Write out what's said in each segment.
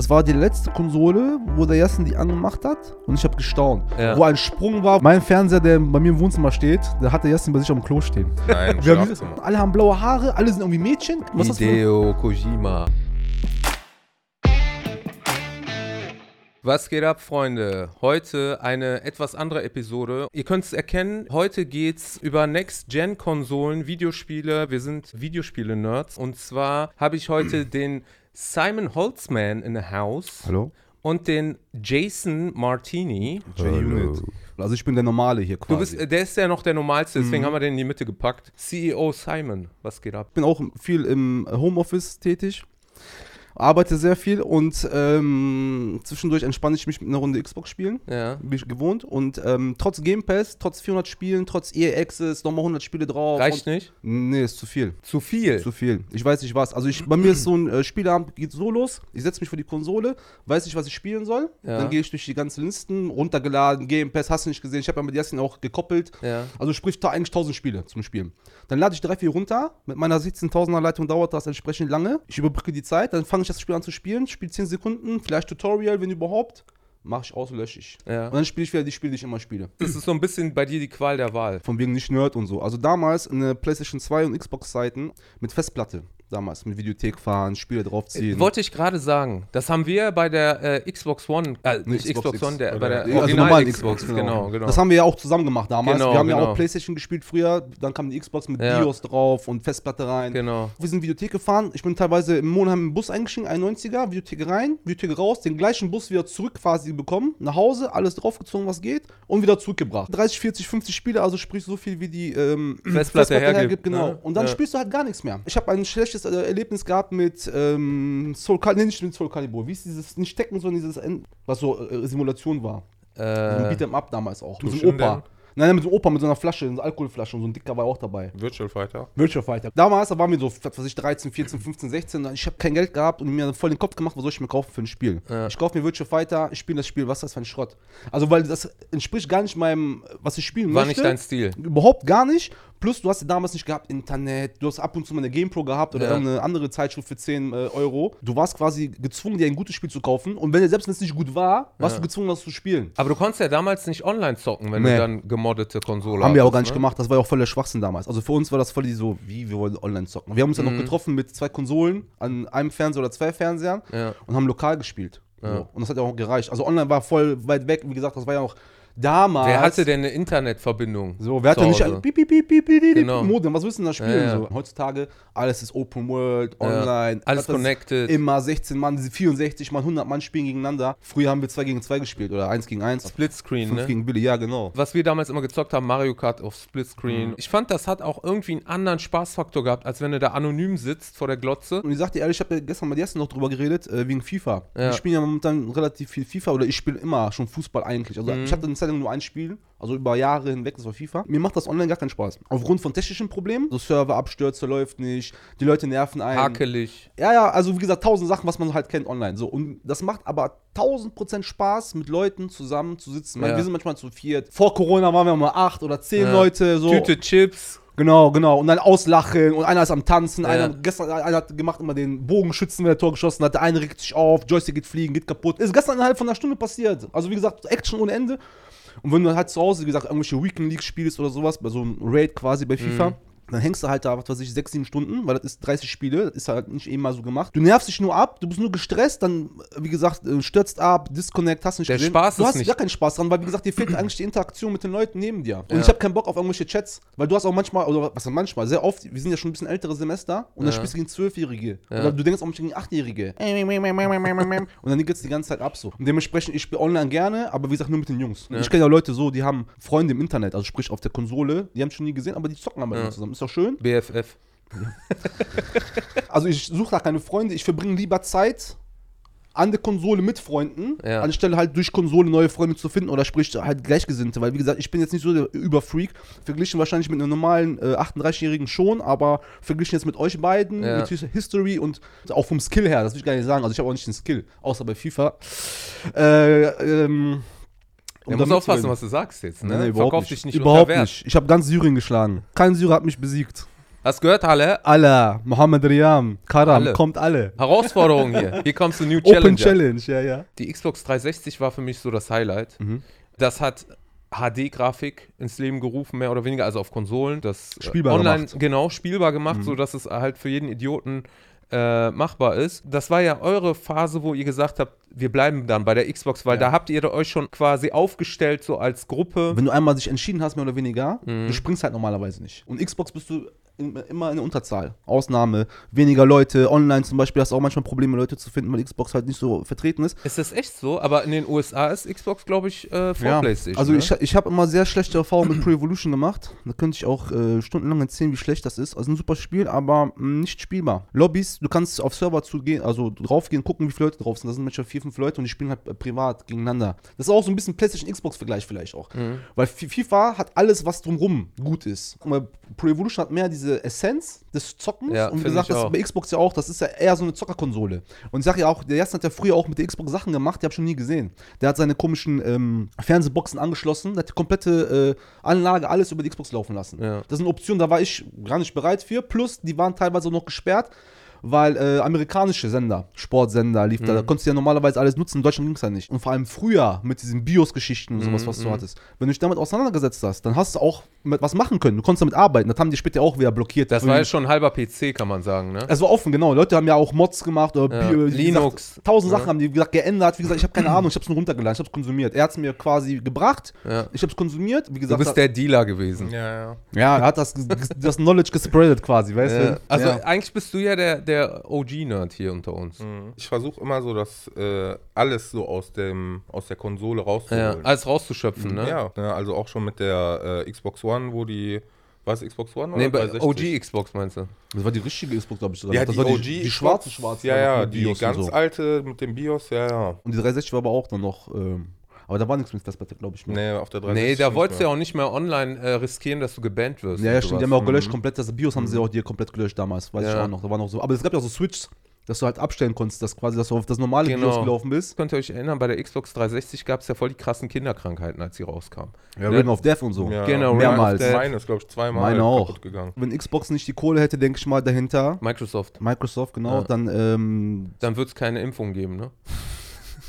Das war die letzte Konsole, wo der Jassen die angemacht hat und ich habe gestaunt. Ja. Wo ein Sprung war. Mein Fernseher, der bei mir im Wohnzimmer steht, der hat der Jassen bei sich am Klo stehen. Nein, Wir haben, alle haben blaue Haare, alle sind irgendwie Mädchen. Was Hideo Kojima. Was geht ab, Freunde? Heute eine etwas andere Episode. Ihr könnt es erkennen, heute geht's über Next-Gen-Konsolen, Videospiele. Wir sind Videospiele-Nerds. Und zwar habe ich heute den Simon Holtzman in the house Hallo? und den Jason Martini. J-Unit. Also ich bin der Normale hier quasi. Du bist, der ist ja noch der normalste, deswegen haben wir den in die Mitte gepackt. CEO Simon, was geht ab? Ich bin auch viel im Homeoffice tätig, arbeite sehr viel und ähm, zwischendurch entspanne ich mich mit einer Runde Xbox spielen, Ja. wie ich gewohnt. Und ähm, trotz Game Pass, trotz 400 Spielen, trotz EA Access, nochmal 100 Spiele drauf. Reicht nicht? Nee, ist zu viel. Zu viel. Zu viel. Ich weiß nicht was. Also ich, bei mir ist so ein äh, Spieleabend, geht so los. Ich setze mich vor die Konsole, weiß nicht, was ich spielen soll. Ja. Dann gehe ich durch die ganzen Listen, runtergeladen, Game Pass, hast du nicht gesehen. Ich habe ja mit Jasin auch gekoppelt. Ja. Also sprich, da eigentlich 1000 Spiele zum Spielen. Dann lade ich drei, vier runter. Mit meiner 16.000er Leitung dauert das entsprechend lange. Ich überbrücke die Zeit, dann fange ich das Spiel an zu spielen, spiele 10 Sekunden, vielleicht Tutorial, wenn überhaupt. Mache ich aus, lösche ich. Ja. Und dann spiele ich wieder die Spiele, die ich immer spiele. Das ist so ein bisschen bei dir die Qual der Wahl. Von wegen nicht Nerd und so. Also damals eine PlayStation 2 und Xbox-Seiten mit Festplatte. Damals mit Videothek fahren, Spiele draufziehen. Wollte ich gerade sagen. Das haben wir bei der äh, Xbox One, äh, nicht Xbox, X. One, der, bei der Also Original normalen Xbox, genau, genau. Das haben wir ja auch zusammen gemacht damals. Genau, wir haben ja genau. auch Playstation gespielt früher, dann kam die Xbox mit Ja. BIOS drauf und Festplatte rein. genau. Wir sind Videothek gefahren. Ich bin teilweise im Monat im Bus eingestiegen, 91er, Videothek rein, Videothek raus, den gleichen Bus wieder zurück quasi bekommen, nach Hause, alles draufgezogen, was geht und wieder zurückgebracht. 30, 40, 50 Spiele, also sprich so viel wie die ähm, Festplatte hergibt, genau. ne? Und dann Ja. spielst du halt gar nichts mehr. Ich habe ein schlechtes äh, Erlebnis gehabt mit ähm, Soul Calibur, nee, nicht mit Soul Calibur. Wie ist dieses, nicht Tekken, sondern dieses, End- was so äh, Simulation war. So Äh, Beat'em Up damals auch. Mit so einem Opa. Nein, nein, mit so einem Opa mit so einer Flasche, so einer Alkoholflasche und so ein Dicker war auch dabei. Virtual Fighter. Virtual Fighter. Damals, da waren wir so, was weiß ich, 13, 14, 15, 16. Ich habe kein Geld gehabt und mir voll den Kopf gemacht, was soll ich mir kaufen für ein Spiel? Ja. Ich kaufe mir Virtual Fighter, ich spiele das Spiel, was ist das für ein Schrott? Also, weil das entspricht gar nicht meinem, was ich spielen war möchte. nicht dein Stil. Überhaupt gar nicht. Plus, du hast ja damals nicht gehabt Internet, du hast ab und zu mal eine GamePro gehabt oder Ja. irgendeine andere Zeitschrift für 10 äh, Euro. Du warst quasi gezwungen, dir ein gutes Spiel zu kaufen. Und wenn selbst wenn es nicht gut war, warst Ja. du gezwungen, das zu spielen. Aber du konntest ja damals nicht online zocken, wenn Nee. du dann gemoddete Konsole Haben wir auch gar nicht ne? gemacht, das war ja auch voll der Schwachsinn damals. Also für uns war das voll die so, wie wir wollen online zocken. Wir haben uns ja noch Mhm. getroffen mit zwei Konsolen an einem Fernseher oder zwei Fernsehern Ja. und haben lokal gespielt. So. Und das hat ja auch gereicht. Also online war voll weit weg, wie gesagt, das war ja auch damals. Wer hatte denn eine Internetverbindung? So, wer hatte nicht Hause? ein Piep, piep, piep, piep, piep, piep, Genau. Modem, was willst du denn da spielen? Ja, ja. So. Heutzutage, alles ist Open World, Ja. online. Alles das ist connected. Immer 16 Mann, diese 64 Mann, 100 Mann spielen gegeneinander. Früher haben wir 2 gegen 2 gespielt oder 1 gegen 1. Splitscreen, 5 ne? gegen Billy, ja genau. Was wir damals immer gezockt haben, Mario Kart auf Mhm. Splitscreen. Ich fand, das hat auch irgendwie einen anderen Spaßfaktor gehabt, als wenn du da anonym sitzt vor der Glotze. Und ich sagte ehrlich, ich habe ja gestern mit Jassen noch drüber geredet, äh, wegen FIFA. Ja. Ich spiele ja momentan relativ viel FIFA oder ich spiele immer schon Fußball eigentlich. Also Mhm. ich hatte eine Zeit lang nur ein Spiel, also über Jahre hinweg, das war FIFA. Mir macht das online gar keinen Spaß. Aufgrund von technischen Problemen, so Serverabstürze läuft nicht, die Leute nerven einen. Hakelig. Ja, ja, also wie gesagt, tausend Sachen, was man halt kennt online. So, und das macht aber tausend Prozent Spaß, mit Leuten zusammen zu sitzen. Ja. Wir sind manchmal zu viert. Vor Corona waren wir mal acht oder zehn Ja. Leute. So. Tüte Chips. Genau, genau. Und dann auslachen und einer ist am Tanzen. Ja. Einer, gestern, einer hat gemacht immer den Bogenschützen, wenn er Tor geschossen hat. Der eine regt sich auf, Joystick geht fliegen, geht kaputt. Ist gestern innerhalb von einer Stunde passiert. Also wie gesagt, Action ohne Ende. Und wenn du halt zu Hause, wie gesagt, irgendwelche Weekend League spielst oder sowas, bei so einem Raid quasi bei FIFA, dann hängst du halt da, was weiß ich, sechs, sieben Stunden, weil das ist 30 Spiele, das ist halt nicht eben mal so gemacht. Du nervst dich nur ab, du bist nur gestresst, dann, wie gesagt, äh, stürzt ab, Disconnect, hast nicht Der gesehen. Spaß du ist hast nicht- gar keinen Spaß dran, weil, wie gesagt, dir fehlt eigentlich die Interaktion mit den Leuten neben dir. Und Ja. ich habe keinen Bock auf irgendwelche Chats, weil du hast auch manchmal, oder was manchmal, sehr oft, wir sind ja schon ein bisschen ältere Semester und dann Ja. spielst du gegen Zwölfjährige. Ja. Oder du denkst auch manchmal gegen Achtjährige. und dann geht's die ganze Zeit ab so. Und dementsprechend, ich spiele online gerne, aber wie gesagt, nur mit den Jungs. Ich kenne ja Leute so, die haben Freunde im Internet, also sprich auf der Konsole, die haben schon nie gesehen, aber die zocken aber zusammen. Ist doch schön. BFF. Also ich suche da keine Freunde, ich verbringe lieber Zeit an der Konsole mit Freunden, Ja. anstelle halt durch Konsole neue Freunde zu finden oder sprich halt Gleichgesinnte, weil wie gesagt, ich bin jetzt nicht so der Überfreak, verglichen wahrscheinlich mit einem normalen äh, 38-Jährigen schon, aber verglichen jetzt mit euch beiden, Ja. mit His- History und auch vom Skill her, das will ich gar nicht sagen, also ich habe auch nicht den Skill, außer bei FIFA. Äh, ähm, Du um musst da aufpassen, was du sagst jetzt. Ne? Nein, nein, überhaupt Verkauf nicht. dich nicht überhaupt nicht. Ich habe ganz Syrien geschlagen. Kein Syrer hat mich besiegt. Hast gehört, alle? Allah, Mohammed Riyam, Karam, Alle. kommt alle. Herausforderung hier. Hier kommst du New Open Challenger. Challenge, ja, ja. Die Xbox 360 war für mich so das Highlight. Mhm. Das hat HD-Grafik ins Leben gerufen, mehr oder weniger, also auf Konsolen. Das äh, Spielbar online, gemacht. Mhm. genau, spielbar gemacht, sodass es halt für jeden Idioten äh, machbar ist. Das war ja eure Phase, wo ihr gesagt habt, wir bleiben dann bei der Xbox, weil Ja. da habt ihr euch schon quasi aufgestellt, so als Gruppe. Wenn du einmal dich entschieden hast, mehr oder weniger, Mhm. du springst halt normalerweise nicht. Und Xbox bist du immer in der Unterzahl. Ausnahme, weniger Leute, online zum Beispiel hast du auch manchmal Probleme, Leute zu finden, weil Xbox halt nicht so vertreten ist. Ist das echt so? Aber in den USA ist Xbox, glaube ich, äh, vor PlayStation. Also ne? ich, ich habe immer sehr schlechte Erfahrungen mit Pro Evolution gemacht. Da könnte ich auch äh, stundenlang erzählen, wie schlecht das ist. Also ein super Spiel, aber mh, nicht spielbar. Lobbys, du kannst auf Server zugehen, also draufgehen, gucken, wie viele Leute drauf sind. Da sind manchmal vier, fünf Leute und die spielen halt äh, privat gegeneinander. Das ist auch so ein bisschen PlayStation-Xbox-Vergleich vielleicht auch. Mhm. Weil FIFA hat alles, was drumrum gut ist. Guck mal, Pro Evolution hat mehr diese Essenz des Zockens. Ja, und gesagt, das auch. bei Xbox ja auch, das ist ja eher so eine Zockerkonsole. Und ich sag ja auch, der Jassen hat ja früher auch mit der Xbox Sachen gemacht, die habe ich schon nie gesehen. Der hat seine komischen ähm, Fernsehboxen angeschlossen, hat die komplette äh, Anlage, alles über die Xbox laufen lassen. Ja. Das ist eine Option, da war ich gar nicht bereit für. Plus, die waren teilweise auch noch gesperrt. Weil äh, amerikanische Sender, Sportsender lief Mhm. da, da konntest du ja normalerweise alles nutzen, in Deutschland ging es ja nicht. Und vor allem früher mit diesen BIOS-Geschichten und sowas, Mhm, was du hattest. Wenn du dich damit auseinandergesetzt hast, dann hast du auch mit was machen können. Du konntest damit arbeiten. Das haben die später auch wieder blockiert. das Früher- war ja schon ein halber PC, kann man sagen, ne? es war offen, genau. Leute haben ja auch Mods gemacht oder Ja, Linux. Gesagt, tausend Ja. Sachen haben die gesagt, geändert. Wie gesagt, ich habe keine Ahnung, ich habe es nur runtergeladen, ich habe es konsumiert. Er hat es mir quasi gebracht, Ja. ich habe es konsumiert. Wie Du gesagt, bist der Dealer gewesen. Ja, ja. ja, er hat das, das Knowledge gespreadet quasi, weißt Ja. du? Also ja. eigentlich bist du ja der, der OG-Nerd hier unter uns. Mhm. Ich versuche immer so, das äh, alles so aus dem aus der Konsole Ja, rauszuholen. alles rauszuschöpfen, ne? Ja, ne, also auch schon mit der äh, Xbox One, wo die, was Xbox One Nee, oder bei 360? OG Xbox meinst du? das war die richtige Xbox, glaube ich. sogar. Ja, das die war OG, die, die Xbox. schwarze, schwarze. Ja, war ja, die ganz so. alte mit dem BIOS, ja, ja. Und die 360 war aber auch dann noch, ähm, aber da war nichts mit Festplatte, glaube ich. mehr. Nee, auf der 360. Nee, da nicht wolltest du mehr. ja auch nicht mehr online äh, riskieren, dass du gebannt wirst. Ja, ja, stimmt. Die haben ja auch gelöscht komplett. Das BIOS haben sie auch dir komplett gelöscht damals. Weiß ich Ja. auch noch. Da war noch so. Aber es gab ja auch so Switches, dass du halt abstellen konntest, dass quasi, dass du auf das normale Genau. BIOS gelaufen bist. Könnt ihr euch erinnern, bei der Xbox 360 gab es ja voll die krassen Kinderkrankheiten, als sie rauskam. Ja, Ring of Death und so. Ja, Genau, mehrmals. Meine- Meine ist, glaube ich, zweimal Meine auch. kaputt gegangen. Wenn Xbox nicht die Kohle hätte, denke ich mal, dahinter, Microsoft. Microsoft, genau, Ja. dann, ähm, Dann wird es keine Impfung geben, ne?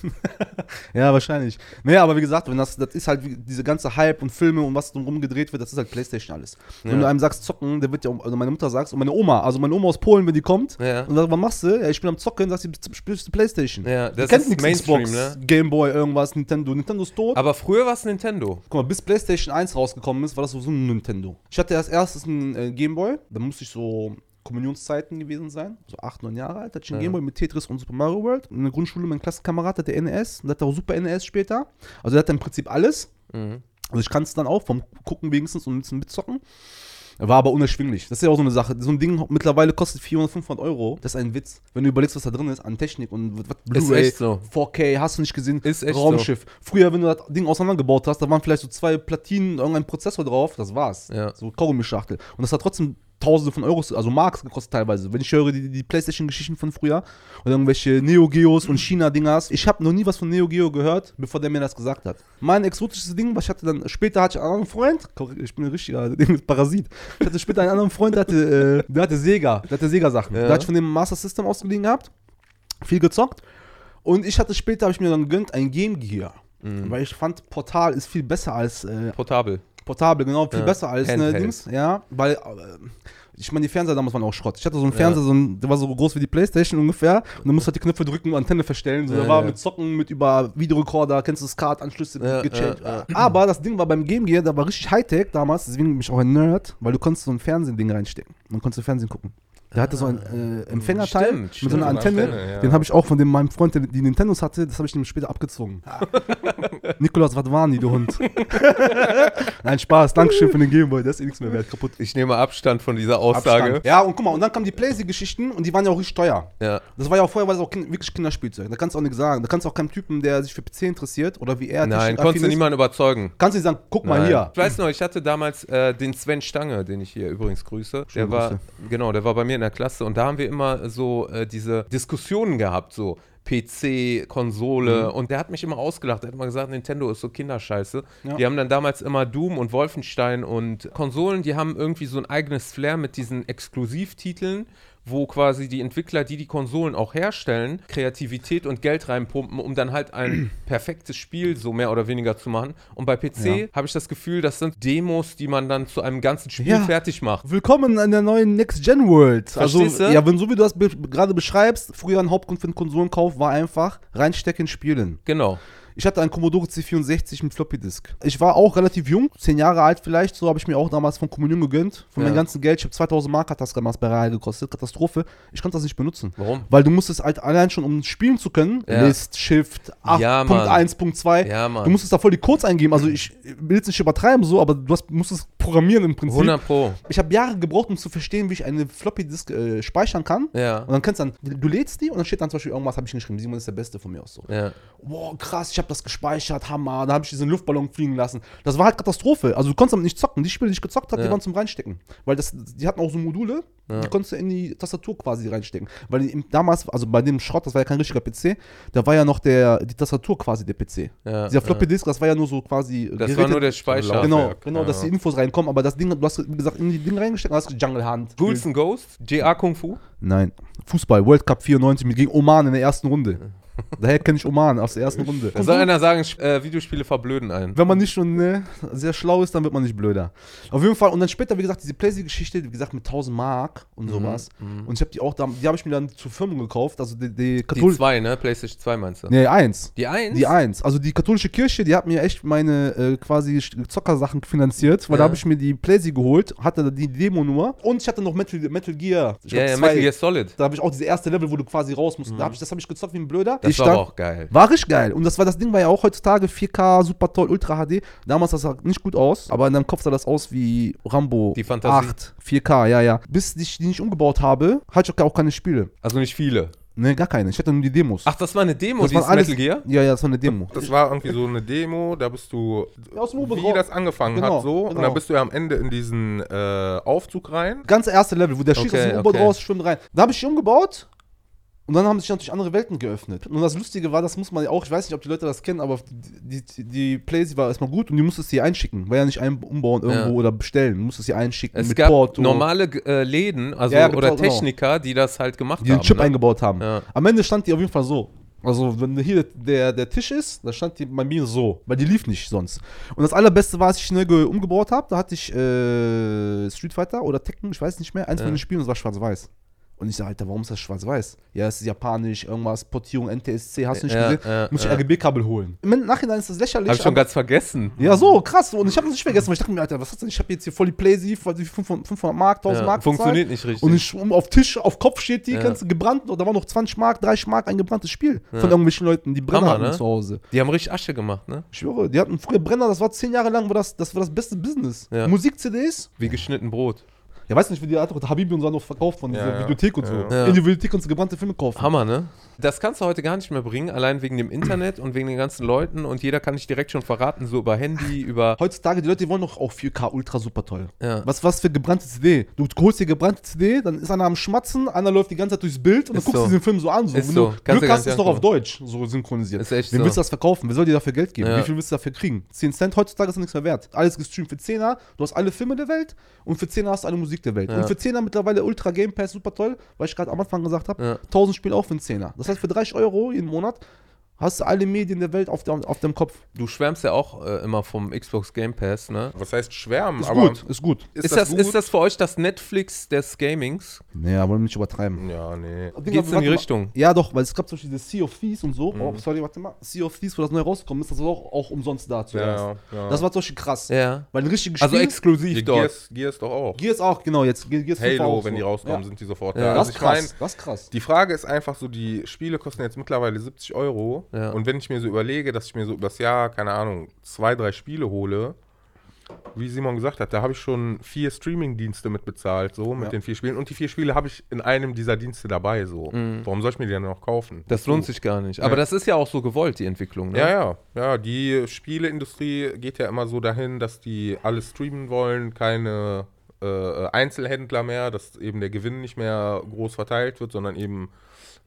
ja, wahrscheinlich. Naja, aber wie gesagt, wenn das, das ist halt wie, diese ganze Hype und Filme und was drumherum gedreht wird, das ist halt Playstation alles. Wenn Ja. du einem sagst, zocken, der wird ja, also meine Mutter sagt, und meine Oma, also meine Oma aus Polen, wenn die kommt, Ja. und sagt, was machst du? Ja, ich bin am Zocken, sagt sie, spielst du Playstation. Ja, Die das kennt ist Mainstream, Xbox, ne? Gameboy, irgendwas, Nintendo. Nintendo ist tot. Aber früher war es Nintendo. Guck mal, bis PlayStation 1 rausgekommen ist, war das so ein Nintendo. Ich hatte als erstes einen äh, Gameboy, da musste ich so Kommunionszeiten gewesen sein, so 8, 9 Jahre alt, hatte ich einen Ja. Gameboy mit Tetris und Super Mario World. In der Grundschule mein Klassenkamerad hatte NES und der hatte auch Super NES später. Also der hatte im Prinzip alles. Mhm. Also ich kann es dann auch vom Gucken wenigstens und ein bisschen mitzocken. War aber unerschwinglich. Das ist ja auch so eine Sache. So ein Ding mittlerweile kostet 400, 500 Euro. Das ist ein Witz. Wenn du überlegst, was da drin ist an Technik und Blu-ray, so. 4K, hast du nicht gesehen? Ist echt Raumschiff. Früher, wenn du das Ding auseinandergebaut hast, da waren vielleicht so zwei Platinen, irgendein Prozessor drauf, das war's. Ja. So Kaugummischachtel. Und das hat trotzdem Tausende von Euros, also Marks gekostet teilweise. Wenn ich höre die, die Playstation-Geschichten von früher oder irgendwelche Neo Geos und China-Dingers. Ich habe noch nie was von Neo Geo gehört, bevor der mir das gesagt hat. Mein exotisches Ding, was ich hatte dann, später hatte ich einen anderen Freund, ich bin ein richtiger Ding mit Parasit. Ich hatte später einen anderen Freund, der hatte, äh, der hatte Sega, der hatte Sega-Sachen. Ja. Da hatte ich von dem Master System ausgeliehen gehabt, viel gezockt. Und ich hatte später, habe ich mir dann gegönnt, ein Game Gear. Mhm. Weil ich fand, Portal ist viel besser als äh, Portabel. Portable, genau, viel Ja, besser als ne, Handheld. Dings. Ja, weil, äh, ich meine, die Fernseher damals waren auch Schrott. Ich hatte so einen Fernseher, so ein, der war so groß wie die Playstation ungefähr. Und du musst halt die Knöpfe drücken und Antenne verstellen. So, Ja, der war ja. mit Zocken, mit über Videorekorder, kennst du SCART-Anschlüsse Ja, gechanged. ja, Aber das Ding war beim Game Gear, da war richtig Hightech damals, deswegen bin ich auch ein Nerd, weil du konntest so ein Fernsehding reinstecken. Man konnte Fernsehen gucken. Der hatte so ein äh, Empfängerteil Stimmt, mit stimmt. so einer Eine Antenne. Antenne, ja. Den habe ich auch von dem, meinem Freund, der die Nintendos hatte, das habe ich ihm später abgezogen. Nikolas, was waren die, du Hund? Nein, Spaß. Dankeschön für den Gameboy. Der ist eh nichts mehr wert. Kaputt. Ich nehme Abstand von dieser Aussage. Abstand. Ja, und guck mal, und dann kamen die Playsee-Geschichten und die waren ja auch richtig teuer. Ja. Das war ja auch vorher, war das auch kind, wirklich Kinderspielzeug. Da kannst du auch nichts sagen. Da kannst du auch keinem Typen, der sich für PC interessiert oder wie er Nein, konntest du niemanden überzeugen. Kannst du nicht sagen, guck mal Nein. hier. Ich weiß noch, ich hatte damals äh, den Sven Stange, den ich hier übrigens grüße. Schöne Der war, Grüße. genau, der war bei mir in der Klasse und da haben wir immer so äh, diese Diskussionen gehabt, so, PC, Konsole und der hat mich immer ausgelacht. Er hat immer gesagt, Nintendo ist so Kinderscheiße. Ja. Die haben dann damals immer Doom und Wolfenstein und Konsolen, die haben irgendwie so ein eigenes Flair mit diesen Exklusivtiteln, wo quasi die Entwickler, die die Konsolen auch herstellen, Kreativität und Geld reinpumpen, um dann halt ein perfektes Spiel so mehr oder weniger zu machen. Und bei PC Ja. habe ich das Gefühl, das sind Demos, die man dann zu einem ganzen Spiel Ja. fertig macht. Willkommen in der neuen Next-Gen-World. Also, du? ja, wenn so wie du das be gerade beschreibst, früher ein Hauptgrund für den Konsolenkauf war einfach reinstecken, spielen. Genau. Ich hatte einen Commodore C64 mit Floppy Disk. Ich war auch relativ jung, zehn Jahre alt vielleicht, so habe ich mir auch damals von Kommunion gegönnt. Von Ja. meinem ganzen Geld, ich habe 2000 Mark hat das damals bei Real gekostet, Katastrophe. Ich konnte das nicht benutzen. Warum? Weil du musstest halt allein schon, um spielen zu können, Ja. List, Shift, 8, Ja, Punkt Mann. 1, Punkt 2. Ja, Mann. Du musstest da voll die Codes eingeben. Also ich will jetzt nicht übertreiben so, aber du hast, musstest programmieren im Prinzip. 100 Pro. Ich habe Jahre gebraucht, um zu verstehen, wie ich eine Floppy Disk äh, speichern kann. Ja. Und dann kannst du dann, du lädst die und dann steht dann zum Beispiel irgendwas, habe ich geschrieben, Simon ist der Beste von mir aus so. Ja. Boah, krass, ich habe das gespeichert, Hammer. Da habe ich diesen Luftballon fliegen lassen. Das war halt Katastrophe. Also du konntest damit nicht zocken. Die Spiele, die ich gezockt habe, Ja. die waren zum Reinstecken. Weil das, die hatten auch so Module, die konntest du in die Tastatur quasi reinstecken. Weil im, damals, also bei dem Schrott, das war ja kein richtiger PC, da war ja noch der, die Tastatur quasi der PC. Ja, Dieser Floppy Disk, das war ja nur so quasi. Das war gerätet- nur der Speicher. Genau, genau, ja. dass die Infos reinkommen, aber das Ding, du hast, wie gesagt, in die Dinge reingesteckt und hast Jungle Hand. Ghouls and Ghosts, JA Kung Fu. Nein. Fußball, World Cup 94 mit gegen Oman in der ersten Runde. Daher kenne ich Oman aus der ersten Runde. Da soll einer sagen, äh, Videospiele verblöden einen. Wenn man nicht schon ne, sehr schlau ist, dann wird man nicht blöder. Auf jeden Fall. Und dann später, wie gesagt, diese Playsee-Geschichte, wie gesagt, mit 1000 Mark und Mhm, sowas. Und ich habe die auch, die habe ich mir dann zur Firma gekauft. Also die, die Die katholische. 2, ne? PlayStation 2 meinst du? Nee, eins. Die 1? Die eins. Also die katholische Kirche, die hat mir echt meine äh, quasi Zockersachen finanziert, weil Ja. da habe ich mir die Playsee geholt, hatte die Demo nur und ich hatte noch Metal, Metal Gear. Ich Ja, glaub, ja, zwei- Metal Gear Solid. Da habe ich auch diese erste Level, wo du quasi raus musst. Da hab ich, das habe ich gezockt wie ein Blöder. Das ich war stand- aber auch geil. War richtig geil. Und das war das Ding war ja auch heutzutage 4K, super toll, Ultra HD. Damals sah das nicht gut aus, aber in deinem Kopf sah das aus wie Rambo Die Fantasie. 8, 4K, ja, ja. Bis ich die nicht umgebaut habe, hatte ich auch keine Spiele. Also nicht viele. Ne, gar keine. Ich hatte nur die Demos. Ach, das war eine Demo, das dieses waren alles, Metal Gear? Ja, ja, das war eine Demo. Das war irgendwie so eine Demo, da bist du, Ja, aus dem U-Boot wie das angefangen Genau, hat, so. Und genau. dann bist du ja am Ende in diesen äh, Aufzug rein. Ganz erste Level, wo der schießt Okay, aus dem U-Boot okay. raus, schwimmt rein. Da habe ich die umgebaut. Und dann haben sich natürlich andere Welten geöffnet. Und das Lustige war, das muss man ja auch, ich weiß nicht, ob die Leute das kennen, aber die, die, die Playsee war erstmal gut und die musstest sie einschicken. War ja nicht ein umbauen irgendwo Ja. oder bestellen. Du musstest sie einschicken Es mit gab Porto. normale äh, Läden, also Ja, oder genau. Techniker, die das halt gemacht die den haben. Chip ne? eingebaut haben. Ja. Am Ende stand die auf jeden Fall so. Also, wenn hier der, der Tisch ist, da stand die bei mir so, weil die lief nicht sonst. Und das allerbeste war, als ich schnell ge- umgebaut habe, da hatte ich äh, Street Fighter oder Tekken, ich weiß nicht mehr, eins Ja. von den Spielen, und es war schwarz-weiß. Und ich sage, Alter, warum ist das schwarz-weiß? Ja, es ist japanisch, irgendwas, Portierung, NTSC, hast du nicht Ja, gesehen? ja, Muss ich ja. RGB-Kabel holen. Im Nachhinein ist das lächerlich. Hab ich schon ganz vergessen. ja, so, krass. Und ich habe das nicht vergessen, weil ich dachte mir, Alter, was hast du denn? Ich habe jetzt hier voll die Playsee, voll die 500, 500 Mark, 1000 Ja, Mark funktioniert nicht richtig. Und ich, um, auf Tisch, auf Kopf steht die, kannst du gebrannt, da war noch 20 Mark, 30 Mark ein gebranntes Spiel von irgendwelchen Leuten, die Brenner Hammer, hatten ne? zu Hause. Die haben richtig Asche gemacht, ne? Ich schwöre, die hatten früher Brenner, das war 10 Jahre lang, war das, das war das beste Business. Musik-CDs, Wie geschnitten Brot. Ja, weiß nicht, wie die Habibi und so noch verkauft von dieser Ja. Videothek und so. Ja. In die Videothek kannst du gebrannte Filme kaufen. Hammer, ne? Das kannst du heute gar nicht mehr bringen, allein wegen dem Internet und wegen den ganzen Leuten und jeder kann dich direkt schon verraten, so über Handy, über. Heutzutage, die Leute die wollen doch auch 4K ultra super toll. Ja. Was, was für gebrannte CD? Du holst dir gebrannte CD, dann ist einer am Schmatzen, einer läuft die ganze Zeit durchs Bild und dann Ist guckst du so. diesen Film so an. So. Ist Wenn so. du Kannst Glück hast, ist doch auf. Deutsch so synchronisiert. Ist echt Wem so. willst du das verkaufen? Wer soll dir dafür Geld geben? Ja. Wie viel willst du dafür kriegen? 10 Cent heutzutage ist das nichts mehr wert. Alles gestreamt für 10er, du hast alle Filme der Welt und für 10er hast du alle Musik der Welt. Ja. Und für 10er mittlerweile Ultra Game Pass super toll, weil ich gerade am Anfang gesagt habe, Ja. 1000 Spiele auch für einen 10er. Das heißt, für 30 Euro jeden Monat hast du alle Medien der Welt auf, der, auf dem Kopf. Du schwärmst ja auch äh, immer vom Xbox Game Pass, ne? Was heißt schwärmen? Ist aber gut, ist gut. Ist, das, ist das für euch das Netflix des Gamings? Naja, wollen wir nicht übertreiben. Ja, nee. Digga, Geht's in die mal. Richtung? Ja, doch, weil es gab zum Beispiel dieses Sea of Thieves und Mhm. so. Oh, sorry, warte mal. Sea of Thieves, wo das neu rausgekommen ist, das war auch, auch umsonst da zuerst. Ja, ja. Das war zum Beispiel krass. Ja. Weil ein richtiges Also Spiel. exklusiv Die dort. Gears, Gears doch auch. Gears auch, genau, jetzt Ge- Gears 5 Halo, auch wenn so. die rauskommen, ja. sind die sofort Ja. da. Das Also ist mein, krass, das ist krass. Die Frage ist einfach so, die Spiele kosten jetzt mittlerweile 70 Euro. Ja. Und wenn ich mir so überlege, dass ich mir so übers Jahr, keine Ahnung, zwei, drei Spiele hole, wie Simon gesagt hat, da habe ich schon vier Streaming-Dienste mit bezahlt, so mit Ja. den vier Spielen. Und die vier Spiele habe ich in einem dieser Dienste dabei, so. Warum soll ich mir die dann noch kaufen? Das lohnt sich gar nicht. Aber Ja. das ist ja auch so gewollt, die Entwicklung, ne? Ja, ja, ja. Die Spieleindustrie geht ja immer so dahin, dass die alles streamen wollen, keine äh, Einzelhändler mehr, dass eben der Gewinn nicht mehr groß verteilt wird, sondern eben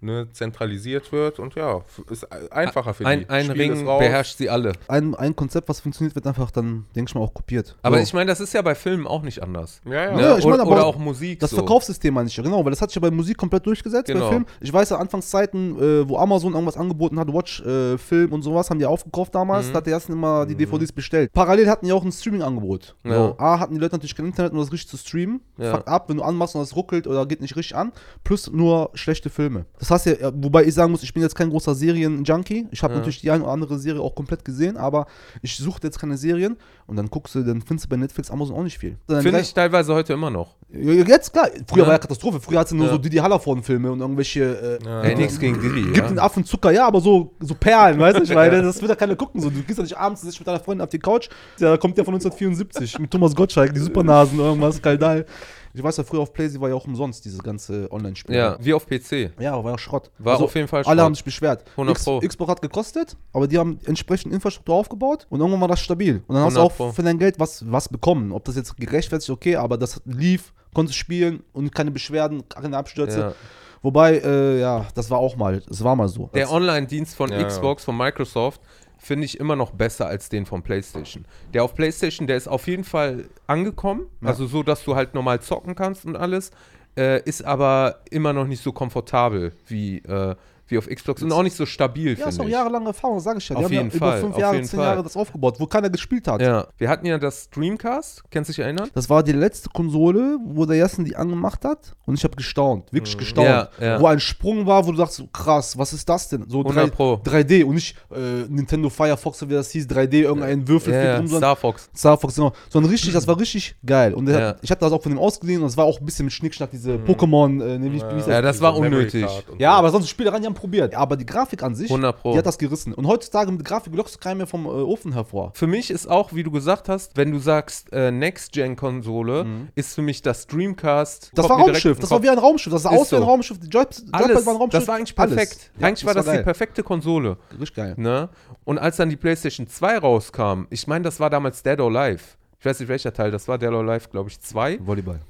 ne, zentralisiert wird und ja, ist einfacher für Ein, die. ein Spiel Ring beherrscht sie alle. Ein, ein Konzept, was funktioniert, wird einfach dann, denke ich mal, auch kopiert. Aber so. ich meine, das ist ja bei Filmen auch nicht anders. Ja, ja. Ne? Ja, ich meine, oder, aber oder auch Musik. Das so. Verkaufssystem meine ich, ja, genau, weil das hat sich ja bei Musik komplett durchgesetzt, Genau. bei Film. Ich weiß ja, Anfangszeiten, äh, wo Amazon irgendwas angeboten hat, Watch, äh, Film und sowas, haben die aufgekauft damals, Mhm. da hat der ersten immer die DVDs bestellt. Parallel hatten die auch ein Streaming-Angebot. Ja. So, A, hatten die Leute natürlich kein Internet, um das richtig zu streamen. Ja. Fuck ab, wenn du anmachst und das ruckelt oder geht nicht richtig an. Plus nur schlechte Filme. Das heißt ja, wobei ich sagen muss, ich bin jetzt kein großer Serien-Junkie. Ich habe Ja. natürlich die eine oder andere Serie auch komplett gesehen, aber ich suche jetzt keine Serien und dann guckst du, dann findest du bei Netflix, Amazon auch nicht viel. Finde ich teilweise heute immer noch. Jetzt klar, früher Ja. war ja Katastrophe. Früher hatte sie nur Ja. so Didi Hallervorden-Filme und irgendwelche. Äh, Ja. Ey, nichts gegen Diddy. Gibt Ja? den Affen Zucker, ja, aber so, so Perlen, weißt du? Ich meine, das wird ja keiner gucken. So. Du gehst ja nicht abends sich mit deiner Freundin auf die Couch. Da kommt der von 1974 mit Thomas Gottschalk, die Supernasen, irgendwas, Kaldal. Ich weiß ja, früher auf Playsee war ja auch umsonst, dieses ganze Online-Spiel. ja, wie auf PC. Ja, war ja Schrott. War auf jeden Fall Alle Schrott. haben sich beschwert. 100 X, Pro. Xbox hat gekostet, aber die haben entsprechend Infrastruktur aufgebaut und irgendwann war das stabil. Und dann hast du 100 auch Pro. für dein Geld was, was bekommen. Ob das jetzt gerechtfertigt, okay, aber das lief, konntest spielen und keine Beschwerden, keine Abstürze. Ja. Wobei, äh, ja, das war auch mal, es war mal so. Der Online-Dienst von ja. Xbox, von Microsoft, finde ich immer noch besser als den von PlayStation. Der auf PlayStation, der ist auf jeden Fall angekommen, Ja. also so, dass du halt normal zocken kannst und alles, äh, ist aber immer noch nicht so komfortabel wie, äh, wie auf Xbox und auch nicht so stabil, ja, ist auch finde jahrelange Erfahrung, sage ich ja. Auf Die haben jeden ja Fall, über fünf auf Jahre, zehn Fall. Jahre das aufgebaut, wo keiner gespielt hat. Ja, wir hatten ja das Dreamcast, kannst du dich erinnern? Das war die letzte Konsole, wo der Jassen die angemacht hat und ich habe gestaunt, wirklich gestaunt. Ja, ja. Wo ein Sprung war, wo du so, krass, was ist das denn? So 100 drei- Pro. 3D und nicht äh, Nintendo Firefox, wie das hieß, 3D, irgendein Würfel Ja, fliegt ja, rum, sondern Star Fox. Star Fox, genau. Sondern richtig, das war richtig geil. Und der Ja. hat, ich hatte das auch von dem ausgeliehen und es war auch ein bisschen mit Schnickschnack, diese Pokémon, äh, ne, wie, wie Ja, das diese war unnötig. Ja, aber sonst die Spielereien, die haben probiert. Aber die Grafik an sich, 100 Pro. die hat das gerissen. Und heutzutage mit Grafik lockst du keinen mehr vom äh, Ofen hervor. Für mich ist auch, wie du gesagt hast, wenn du sagst äh, Next-Gen-Konsole, ist für mich das Dreamcast. Das war Raumschiff, das war wie ein Raumschiff, das sah Ist aus wie ein so. Raumschiff. Die Joy Alles, war ein Raumschiff. das war eigentlich perfekt. Ja, eigentlich war das die perfekte Konsole. Richtig geil. Ne? Und als dann die PlayStation 2 rauskam, ich meine, das war damals Dead or Alive. Ich weiß nicht, welcher Teil das war. Dead or Alive, glaube ich, 2. Volleyball.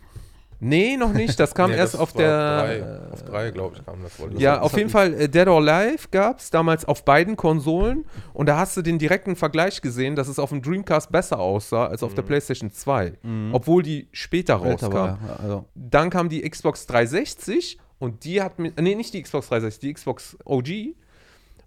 Nee, noch nicht. Das kam Nee, erst das auf der. Drei, auf drei, glaube ich, kam das wohl. Ja, das auf jeden Fall, äh, Dead or Alive gab es damals auf beiden Konsolen und da hast du den direkten Vergleich gesehen, dass es auf dem Dreamcast besser aussah als auf der PlayStation 2, obwohl die später rauskam. war, ja, also. Dann kam die Xbox 360 und die hat mich, nee, nicht die Xbox 360, die Xbox OG.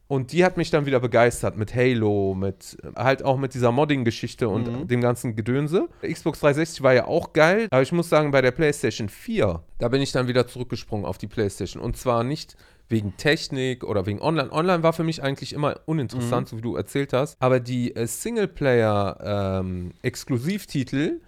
Und die hat mich dann wieder begeistert mit Halo, mit halt auch mit dieser Modding-Geschichte und dem ganzen Gedönse. Xbox 360 war ja auch geil, aber ich muss sagen, bei der PlayStation 4, da bin ich dann wieder zurückgesprungen auf die PlayStation. Und zwar nicht wegen Technik oder wegen Online. Online war für mich eigentlich immer uninteressant, so wie du erzählt hast. Aber die äh, Singleplayer-Exklusivtitel,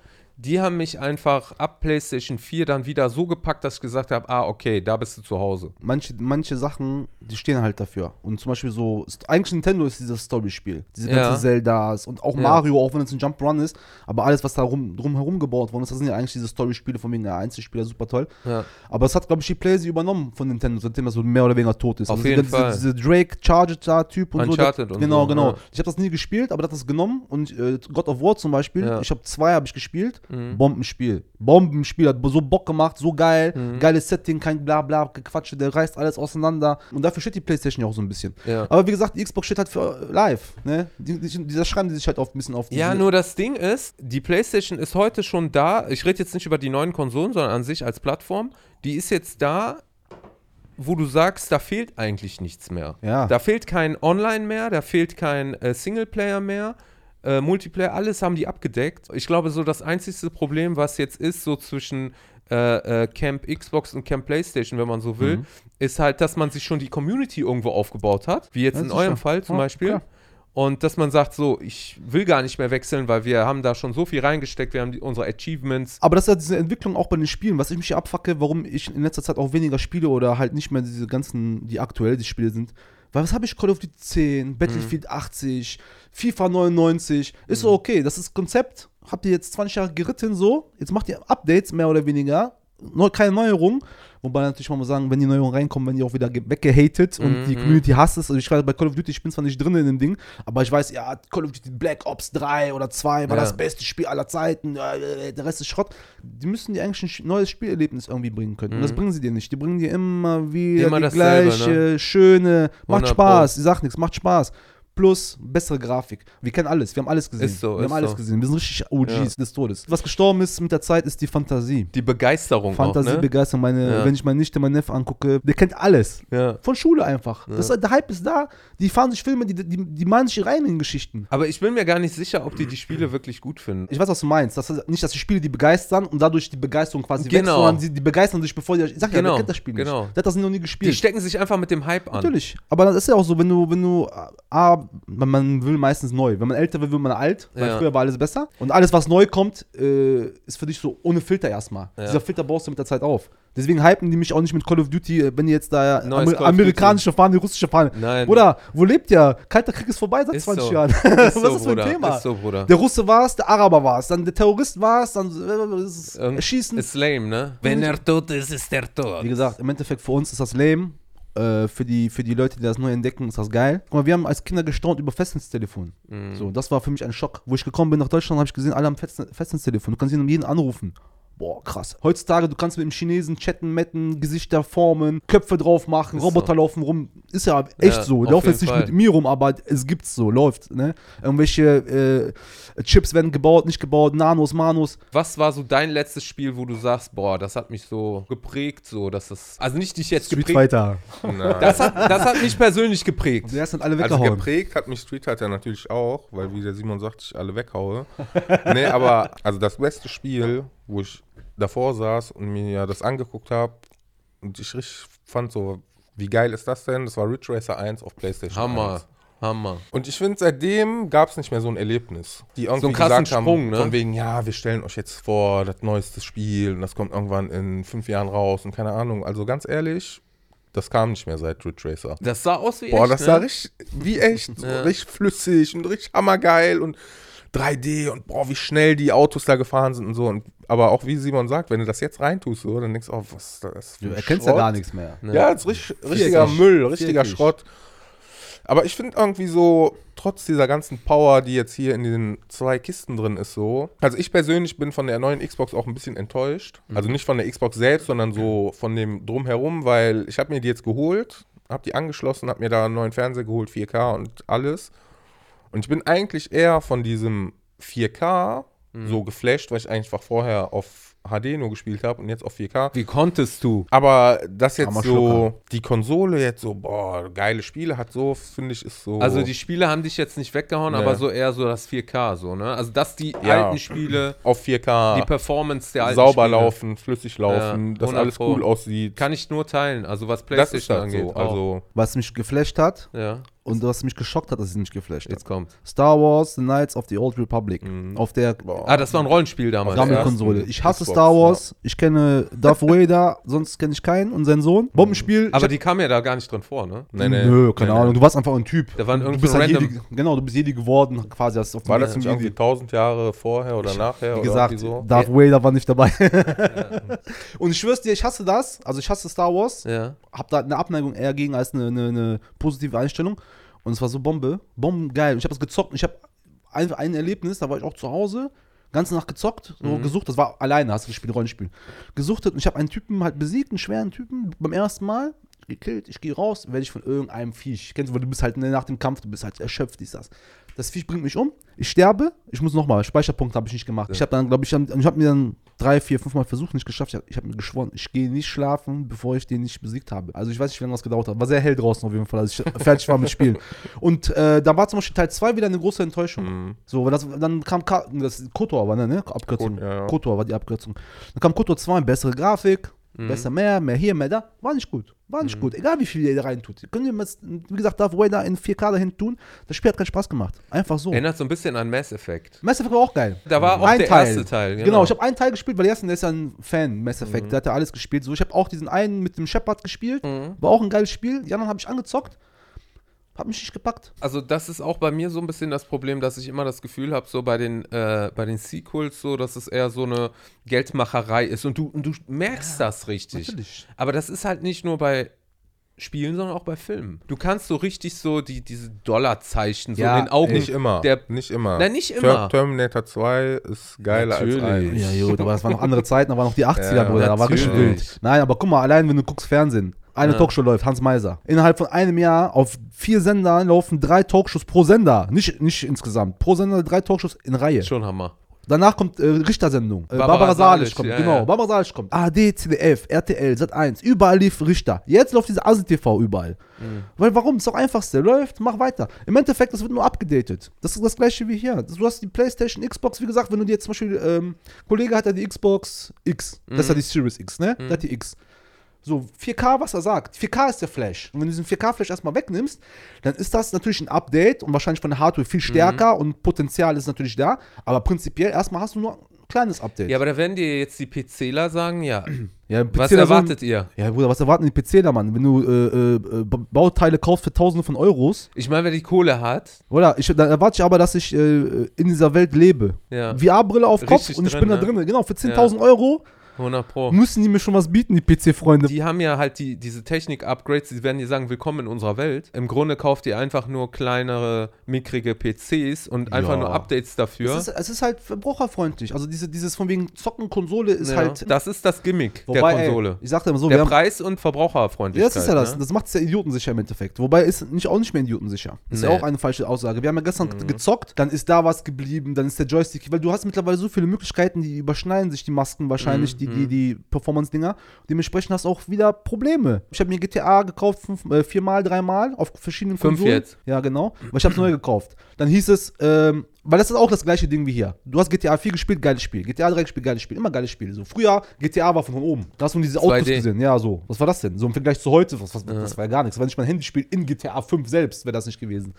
die haben mich einfach ab PlayStation 4 dann wieder so gepackt, dass ich gesagt habe, ah, okay, da bist du zu Hause. Manche, manche Sachen, die stehen halt dafür. Und zum Beispiel so, eigentlich Nintendo ist dieses Story-Spiel. Diese Ja. ganzen Zeldas und auch Ja. Mario, auch wenn es ein Jump Run ist. Aber alles, was da rum, drumherum gebaut worden ist, das sind ja eigentlich diese Story-Spiele von wegen der Einzelspieler, super toll. Ja. Aber das hat, glaube ich, die PlayStation übernommen von Nintendo, seitdem er so mehr oder weniger tot ist. Auf Also jeden diese, Fall. Diese Drake Charger-Typ und Uncharted so. und genau, so, genau. ja. Ich habe das nie gespielt, aber das hat das genommen. Und äh, God of War zum Beispiel, Ja. ich habe zwei habe ich gespielt. Mhm. Bombenspiel. Bombenspiel, hat so Bock gemacht, so geil. Mhm. Geiles Setting, kein Blabla, Quatsch, der reißt alles auseinander. Und dafür steht die Playstation ja auch so ein bisschen. Ja. Aber wie gesagt, die Xbox steht halt für äh, live. Ne? Die, die, dieser schreiben die sich halt auf ein bisschen auf Ja, diese- nur das Ding ist, die PlayStation ist heute schon da. Ich rede jetzt nicht über die neuen Konsolen, sondern an sich als Plattform. Die ist jetzt da, wo du sagst, da fehlt eigentlich nichts mehr. Ja. Da fehlt kein Online mehr, da fehlt kein äh, Singleplayer mehr. Äh, Multiplayer, alles haben die abgedeckt. Ich glaube, so das einzigste Problem, was jetzt ist, so zwischen äh, äh, Camp Xbox und Camp PlayStation, wenn man so will, Mhm. ist halt, dass man sich schon die Community irgendwo aufgebaut hat, wie jetzt Ja, in eurem Fall zum Ja, Beispiel. klar. Und dass man sagt, so, ich will gar nicht mehr wechseln, weil wir haben da schon so viel reingesteckt, wir haben die, unsere Achievements. Aber das ist ja diese Entwicklung auch bei den Spielen, was ich mich abfacke, warum ich in letzter Zeit auch weniger spiele oder halt nicht mehr diese ganzen, die aktuell die Spiele sind. Weil was habe ich Call of Duty 10, Battlefield 80, FIFA 99, ist so okay, das ist Konzept, habt ihr jetzt 20 Jahre geritten so, jetzt macht ihr Updates mehr oder weniger. Keine Neuerung. Wobei natürlich man muss sagen, wenn die Neuerungen reinkommen, werden die auch wieder ge- weggehatet und die Mhm. Community hasst es. Also ich weiß, bei Call of Duty, ich bin zwar nicht drin in dem Ding, aber ich weiß, ja, Call of Duty Black Ops 3 oder 2 war Ja. das beste Spiel aller Zeiten, äh, der Rest ist Schrott. Die müssen dir eigentlich ein neues Spielerlebnis irgendwie bringen können. Und das Mhm. bringen sie dir nicht. Die bringen dir immer wieder Immer die dasselbe, gleiche, ne? schöne, macht 100 Spaß, ich sag nichts, macht Spaß. Plus bessere Grafik. Wir kennen alles, wir haben alles gesehen. Ist so, wir ist haben alles so. gesehen. Wir sind richtig OGs des Todes. Was gestorben ist mit der Zeit, ist die Fantasie. Die Begeisterung Fantasie, auch, ne? Begeisterung. Meine, Ja. Wenn ich meine Nichte, meinen Neffen angucke, der kennt alles. Ja. Von Schule einfach. Ja. Das, der Hype ist da. Die fahren sich Filme, die, die, die malen sich rein in Geschichten. Aber ich bin mir gar nicht sicher, ob die die Spiele wirklich gut finden. Ich weiß, was du meinst. Das ist nicht, dass die Spiele die begeistern und dadurch die Begeisterung quasi Genau. sondern die, die begeistern sich, bevor die. Ich sag ja, Genau, der kennt das Spiel genau. nicht. Der hat das noch nie Die gespielt. stecken sich einfach mit dem Hype an. Natürlich. Aber das ist ja auch so, wenn du, wenn du, ah, man, man will meistens neu. Wenn man älter will, will man alt, weil Ja. früher war alles besser. Und alles, was neu kommt, äh, ist für dich so ohne Filter erstmal. Ja. Dieser Filter baust du mit der Zeit auf. Deswegen hypen die mich auch nicht mit Call of Duty, äh, wenn die jetzt da Amer amerikanische Fahne, russische Fahne. Nein. Oder, wo lebt ihr? Kalter Krieg ist vorbei seit Ist 20 so. Jahren. Ist Was so, ist das für ein Bruder. Thema? Ist so, Bruder. Der Russe war es, der Araber war es, dann der Terrorist war es, dann äh, das Irgend- Erschießen. Ist lame, ne? Wenn er tot ist, ist er tot. Wie gesagt, im Endeffekt für uns ist das lame. Äh, für, die, für die Leute, die das neu entdecken, ist das geil. Guck mal, wir haben als Kinder gestaunt über Festnetztelefon. Mhm. So, das war für mich ein Schock. Wo ich gekommen bin nach Deutschland, habe ich gesehen, alle haben Festne- Festnetztelefon. Du kannst ihn um jeden anrufen. Boah, krass. Heutzutage, du kannst mit dem Chinesen chatten, metten, Gesichter formen, Köpfe drauf machen, Ist Roboter so. laufen rum. Ist ja echt Ja, so. auf Laufen jetzt nicht Fall. mit mir rum, aber es gibt's so, läuft. Ne? Irgendwelche äh, Chips werden gebaut, nicht gebaut, Nanos, Manos. Was war so dein letztes Spiel, wo du sagst, boah, das hat mich so geprägt, so, dass das, also nicht dich jetzt Street geprägt, Fighter. Das hat, das hat mich persönlich geprägt. Die ersten sind alle Also weggehauen. geprägt hat mich Street Fighter natürlich auch, weil wie der Simon sagt, ich alle weghaue. nee, aber also das beste Spiel, wo ich davor saß und mir das angeguckt habe und ich richtig fand so, wie geil ist das denn? Das war Ridge Racer 1 auf PlayStation Hammer, 1. Hammer. Und ich finde, seitdem gab es nicht mehr so ein Erlebnis. Die irgendwie So einen krassen gesagt haben, Sprung, ne? von wegen, ja, wir stellen euch jetzt vor, das neueste Spiel und das kommt irgendwann in fünf Jahren raus und keine Ahnung. Also ganz ehrlich, das kam nicht mehr seit Ridge Racer. Das sah aus wie Boah, echt, das ne? sah richtig, wie echt, so Ja. richtig flüssig und richtig hammergeil und 3D und boah, wie schnell die Autos da gefahren sind und so. Und, aber auch wie Simon sagt, wenn du das jetzt reintust, so, dann denkst du, oh, was ist das? für Du erkennst ja Schrott? gar nichts mehr. Ne? Ja, das ist richtig, richtiger Viereckig. Müll, richtiger Viereckig. Schrott. Aber ich finde irgendwie so, trotz dieser ganzen Power, die jetzt hier in den zwei Kisten drin ist, so. Also ich persönlich bin von der neuen Xbox auch ein bisschen enttäuscht. Also nicht von der Xbox selbst, sondern so von dem Drumherum, weil ich habe mir die jetzt geholt, habe die angeschlossen, habe mir da einen neuen Fernseher geholt, 4K und alles. Und ich bin eigentlich eher von diesem 4K so geflasht, weil ich einfach vorher auf HD nur gespielt habe und jetzt auf 4K. Wie konntest du? Aber das jetzt Hammer so, Schlucker. die Konsole jetzt so, boah, geile Spiele hat so, finde ich, ist so. Also die Spiele haben dich jetzt nicht weggehauen, Nee. aber so eher so das 4K, so, ne? Also dass die Ja. alten Spiele, auf 4K die Performance der alten sauber Spiele, laufen, flüssig laufen, Ja, dass 100 alles Pro. cool aussieht. kann ich nur teilen, also was das ist Playstation halt angeht. so. Also, Was mich geflasht hat ja, und was mich geschockt hat, dass es mich geflasht hat. jetzt kommt. Star Wars, The Knights of the Old Republic. Mhm. Auf der boah. Ah, das war ein Rollenspiel damals. Damit- ja. Konsole. ersten Ich hasse Xbox, Star Wars. Ich kenne Darth Vader, sonst kenne ich keinen und seinen Sohn. Bombenspiel. Aber ich die kam ja da gar nicht drin vor, ne? nee, nee. Nö, keine. Ahnung. Du warst einfach ein Typ. Da waren du irgendwie halt random- Jedi, genau, du bist Jedi geworden, quasi. Hast auf War das nicht irgendwie Jedi. 1000 Jahre vorher oder nachher? Wie oder gesagt, irgendwie so? Darth Vader war nicht dabei. Und ich schwör's dir, ich hasse das. Also ich hasse Star Wars. Ja. Hab da eine Abneigung eher gegen als eine, eine, eine positive Einstellung. Und es war so Bombe. Bombengeil. Und ich habe das gezockt. Und ich habe ein, ein Erlebnis, da war ich auch zu Hause. Ganze Nacht gezockt, so Mhm. gesucht, das war alleine, hast du gespielt, Rollenspiel. Gesuchtet und ich habe einen Typen halt besiegt, einen schweren Typen, beim ersten Mal, gekillt, ich gehe raus, werde ich von irgendeinem Viech. Kennst du, weil du bist halt ne, nach dem Kampf, du bist halt erschöpft, ist das. Das Viech bringt mich um, ich sterbe, ich muss nochmal, Speicherpunkt habe ich nicht gemacht. Ich habe dann, glaube ich, hab- ich habe mir dann drei, vier, fünf Mal versucht, nicht geschafft. Ich habe hab mir geschworen, ich gehe nicht schlafen, bevor ich den nicht besiegt habe. Also ich weiß nicht, wie lange das gedauert hat. War sehr hell draußen auf jeden Fall, als ich fertig war mit Spielen. Und äh, da war zum Beispiel Teil 2 wieder eine große Enttäuschung. Mhm. So, weil das, dann kam Ka das Kotor war ne, ne? Abkürzung. Kot- ja, ja. Kotor war die Abkürzung. Dann kam Kotor 2, bessere Grafik, Mhm. besser mehr, mehr hier, mehr da. War nicht gut. War nicht gut. Egal wie viel ihr da rein tut. Ihr jetzt, wie gesagt, Darth Vader in 4K dahin tun. Das Spiel hat keinen Spaß gemacht. Einfach so. Erinnert so ein bisschen an Mass Effect. Mass Effect war auch geil. Da war auch Ein der Teil. erste Teil. Genau, ich habe einen Teil gespielt, weil der erste, der ist ja ein Fan, Mass Effect, Mhm. der hat ja alles gespielt. So, ich habe auch diesen einen mit dem Shepard gespielt, Mhm. war auch ein geiles Spiel. Die anderen habe ich angezockt. Hat mich nicht gepackt. Also das ist auch bei mir so ein bisschen das Problem, dass ich immer das Gefühl habe, so bei den, äh, bei den Sequels so, dass es eher so eine Geldmacherei ist und du, und du merkst das richtig. natürlich. Aber das ist halt nicht nur bei Spielen, sondern auch bei Filmen. Du kannst so richtig so die, diese Dollarzeichen so Ja, in den Augen Nicht immer. der nicht immer. Nein, nicht immer. Terminator 2 ist geiler Natürlich. als 1. Ja, gut, aber das waren noch andere Zeiten, da waren noch die 80er, Ja, Bruder, da war richtig wild. Nein, aber guck mal, allein wenn du guckst Fernsehen, eine Ja. Talkshow läuft, Hans Meiser. Innerhalb von einem Jahr auf vier Sendern laufen drei Talkshows pro Sender. Nicht, nicht insgesamt. Pro Sender drei Talkshows in Reihe. Schon Hammer. Danach kommt äh, Richtersendung. Äh, Barbara Barbara, Salisch kommt, ja, genau. ja. Barbara Salisch kommt. AD, CDF, RTL, Sat1. Überall lief Richter. Jetzt läuft diese ASI-TV überall. Mhm. Weil warum? Das ist doch einfachste. Läuft, mach weiter. Im Endeffekt, das wird nur abgedatet. Das ist das gleiche wie hier. Du hast die Playstation, Xbox, wie gesagt, wenn du dir jetzt zum Beispiel, ähm, Kollege hat ja die Xbox X. Das ist ja die Series X, ne? Der hat die X. So, 4K, was er sagt. 4K ist der Flash. Und wenn du diesen 4K-Flash erstmal wegnimmst, dann ist das natürlich ein Update und wahrscheinlich von der Hardware viel stärker und Potenzial ist natürlich da. Aber prinzipiell erstmal hast du nur ein kleines Update. Ja, aber da werden dir jetzt die PCler sagen, ja. Ja, Was PCler erwartet sollen- ihr? Ja, Bruder, was erwarten die PCler, Mann? Wenn du äh, äh, Ba- Bauteile kaufst für Tausende von Euros, Ich meine, wer die Kohle hat, oder? Ich, dann erwarte ich aber, dass ich äh, in dieser Welt lebe. ja, VR-Brille auf Kopf Richtig und ich drin, bin da ne? drin. Genau, für 10.000 Euro 100 Pro. müssen die mir schon was bieten, die PC-Freunde. Die haben ja halt die, diese Technik-Upgrades, die werden dir sagen, willkommen in unserer Welt. Im Grunde kauft ihr einfach nur kleinere, mickrige PCs und einfach Ja. nur Updates dafür. Es ist, es ist halt verbraucherfreundlich. Also diese, dieses von wegen Zocken, Konsole ist ja. halt. das ist das Gimmick Wobei, der Konsole. Ey, ich sagte immer so, der wir haben, Preis und ja, Verbraucherfreundlichkeit. das ist ja das. Ne? Das macht es ja idiotensicher im Endeffekt. Wobei ist nicht, auch nicht mehr idiotensicher. Das ist ja Nee. Mhm. auch eine falsche Aussage. Wir haben ja gestern gezockt, dann ist da was geblieben, dann ist der Joystick, weil du hast mittlerweile so viele Möglichkeiten, die überschneiden sich die Masken wahrscheinlich, Mhm, die, die, die Performance-Dinger. Dementsprechend hast du auch wieder Probleme. Ich habe mir GTA gekauft, fünf, äh, viermal, dreimal auf verschiedenen Fünf Konsolen. jetzt. Ja, genau. Weil ich habe es neu gekauft. Dann hieß es, ähm, weil das ist auch das gleiche Ding wie hier. Du hast GTA 4 gespielt, geiles Spiel. GTA 3 gespielt, geiles Spiel. Immer geiles Spiel. So, früher, GTA war von oben. Da hast du diese Autos 2D. gesehen. Ja, so. Was war das denn? So im Vergleich zu heute, was, was, das war ja gar nichts. War nicht mein Handyspiel in GTA 5 selbst, wäre das nicht gewesen.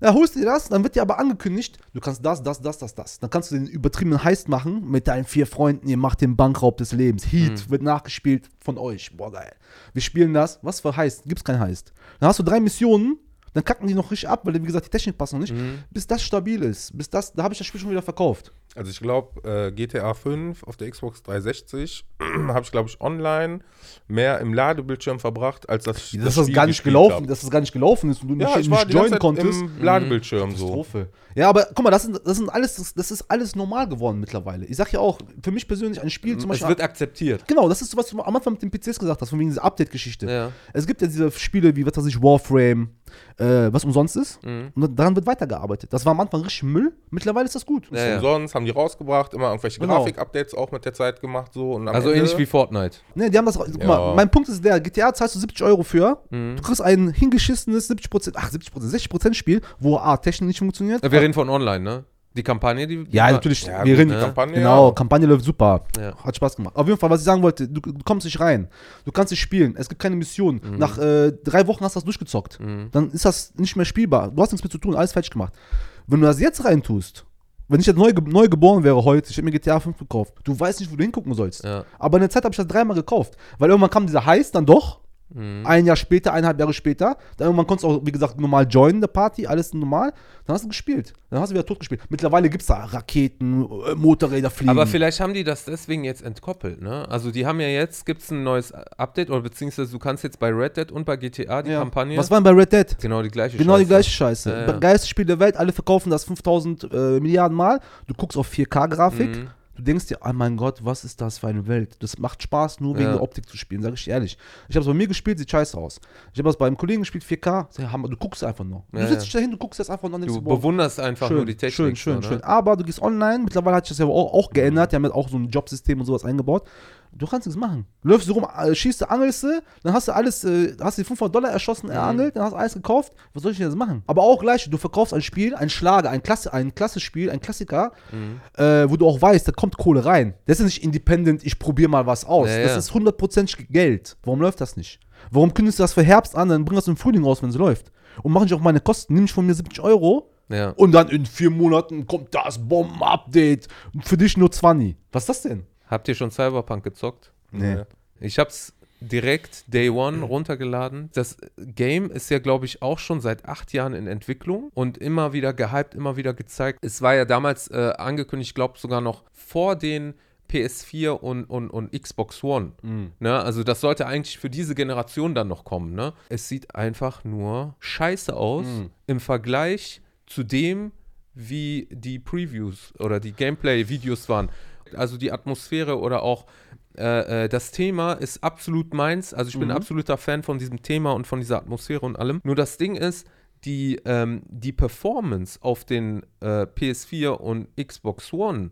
Da holst du dir das, dann wird dir aber angekündigt, du kannst das, das, das, das, das. Dann kannst du den übertriebenen Heist machen mit deinen vier Freunden, ihr macht den Bankraub des Lebens. Heat wird nachgespielt von euch. Boah, geil. Wir spielen das. Was für Heist? Gibt's kein Heist. Dann hast du drei Missionen, dann kacken die noch richtig ab, weil, wie gesagt, die Technik passt noch nicht. Bis das stabil ist. Bis das, da habe ich das Spiel schon wieder verkauft. Also ich glaube, äh, GTA 5 auf der Xbox 360 habe ich, glaube ich, online mehr im Ladebildschirm verbracht, als das, Dass das, Spiel gar nicht gelaufen, hab. dass das gar nicht gelaufen ist und du Ja, nicht, ich nicht joinen konntest. im Ladebildschirm so. Katastrophe. Ja, aber guck mal, das, sind, das, sind alles, das, das ist alles normal geworden mittlerweile. Ich sag ja auch, für mich persönlich ein Spiel zum Es Beispiel. wird akzeptiert. Genau, das ist, was du am Anfang mit den PCs gesagt hast, von wegen dieser Update-Geschichte. Ja. Es gibt ja diese Spiele wie, was weiß ich, Warframe, äh, was umsonst ist. Mhm. Und daran wird weitergearbeitet. Das war am Anfang richtig Müll. Mittlerweile ist das gut. Ja, ja. Umsonst haben die rausgebracht, immer irgendwelche Genau. Grafik-Updates auch mit der Zeit gemacht so. Also Ende, ähnlich wie Fortnite. Ne, die haben das. Guck Ja. mal, mein Punkt ist der: GTA zahlst du 70 Euro für. Mhm. Du kriegst ein hingeschissenes 70%, ach, 70%, 60% Spiel, wo A, Technik nicht funktioniert. Wir reden von online, ne? Die Kampagne, die. die Ja, war- natürlich. Ja, wir reden, die Kampagne, genau, ja. Kampagne läuft super. Ja. Hat Spaß gemacht. Auf jeden Fall, was ich sagen wollte, du, du kommst nicht rein. Du kannst nicht spielen. Es gibt keine Mission. Mhm. Nach äh, drei Wochen hast du das durchgezockt. Dann ist das nicht mehr spielbar. Du hast nichts mehr zu tun, alles falsch gemacht. Wenn du das jetzt reintust, wenn ich jetzt neu, neu geboren wäre heute, ich hätte mir GTA 5 gekauft, du weißt nicht, wo du hingucken sollst. Ja. Aber in der Zeit habe ich das dreimal gekauft. Weil irgendwann kam dieser Heiß dann doch. Mhm. Ein Jahr später, eineinhalb Jahre später. Dann irgendwann konntest du auch, wie gesagt, normal joinen, der Party, alles normal. Dann hast du gespielt. Dann hast du wieder tot gespielt. Mittlerweile gibt es da Raketen, äh, Motorräder fliegen. Aber vielleicht haben die das deswegen jetzt entkoppelt, ne? Also die haben ja jetzt, gibt es ein neues Update oder beziehungsweise du kannst jetzt bei Red Dead und bei GTA die ja. Kampagne. Was war denn bei Red Dead? genau die gleiche Genau die Scheiße. gleiche Scheiße. Ja, ja. Geilstes Spiel der Welt, alle verkaufen das 5000 äh, Milliarden Mal. Du guckst auf 4K-Grafik. Mhm. Du denkst dir, oh mein Gott, was ist das für eine Welt? Das macht Spaß, nur wegen Ja. der Optik zu spielen, sag ich dir ehrlich. Ich habe es bei mir gespielt, sieht scheiße aus. Ich habe das bei einem Kollegen gespielt, 4K. Sag, Hammer, du guckst einfach nur. Du Ja, sitzt ja. dahin, du guckst jetzt einfach nur Du boah, bewunderst einfach schön, nur die Technik. Schön, schön, so, ne? schön. Aber du gehst online, mittlerweile hat sich das ja auch, auch geändert, die haben jetzt auch so ein Jobsystem und sowas eingebaut. Du kannst nichts machen. Läufst du rum, äh, schießt du, angelst du, dann hast du alles, äh, hast die 500 Dollar erschossen, Mhm. erangelt, dann hast du alles gekauft. Was soll ich denn jetzt machen? Aber auch gleich, du verkaufst ein Spiel, ein Schlager, ein Klasse, ein Klassespiel, ein Klassiker, Mhm. äh, wo du auch weißt, da kommt Kohle rein. Das ist nicht independent, ich probiere mal was aus. Ja, das ja. ist hundertprozentig Geld. Warum läuft das nicht? Warum kündigst du das für Herbst an, dann bring das im Frühling raus, wenn es läuft? Und mach ich auch meine Kosten, nimm ich von mir 70 Euro, Ja. und dann in vier Monaten kommt das Bomben-Update. Für dich nur 20. Was ist das denn? Habt ihr schon Cyberpunk gezockt? Nee. Ich hab's direkt Day One runtergeladen. Das Game ist ja, glaube ich, auch schon seit acht Jahren in Entwicklung und immer wieder gehypt, immer wieder gezeigt. Es war ja damals äh, angekündigt, ich glaube sogar noch vor den PS4 und, und, und Xbox One. Ne? Also das sollte eigentlich für diese Generation dann noch kommen. Ne? Es sieht einfach nur scheiße aus im Vergleich zu dem, wie die Previews oder die Gameplay-Videos waren. Also die Atmosphäre oder auch äh, äh, das Thema ist absolut meins. Also ich bin Mhm. absoluter Fan von diesem Thema und von dieser Atmosphäre und allem. Nur das Ding ist, die, ähm, die Performance auf den äh, PS4 und Xbox One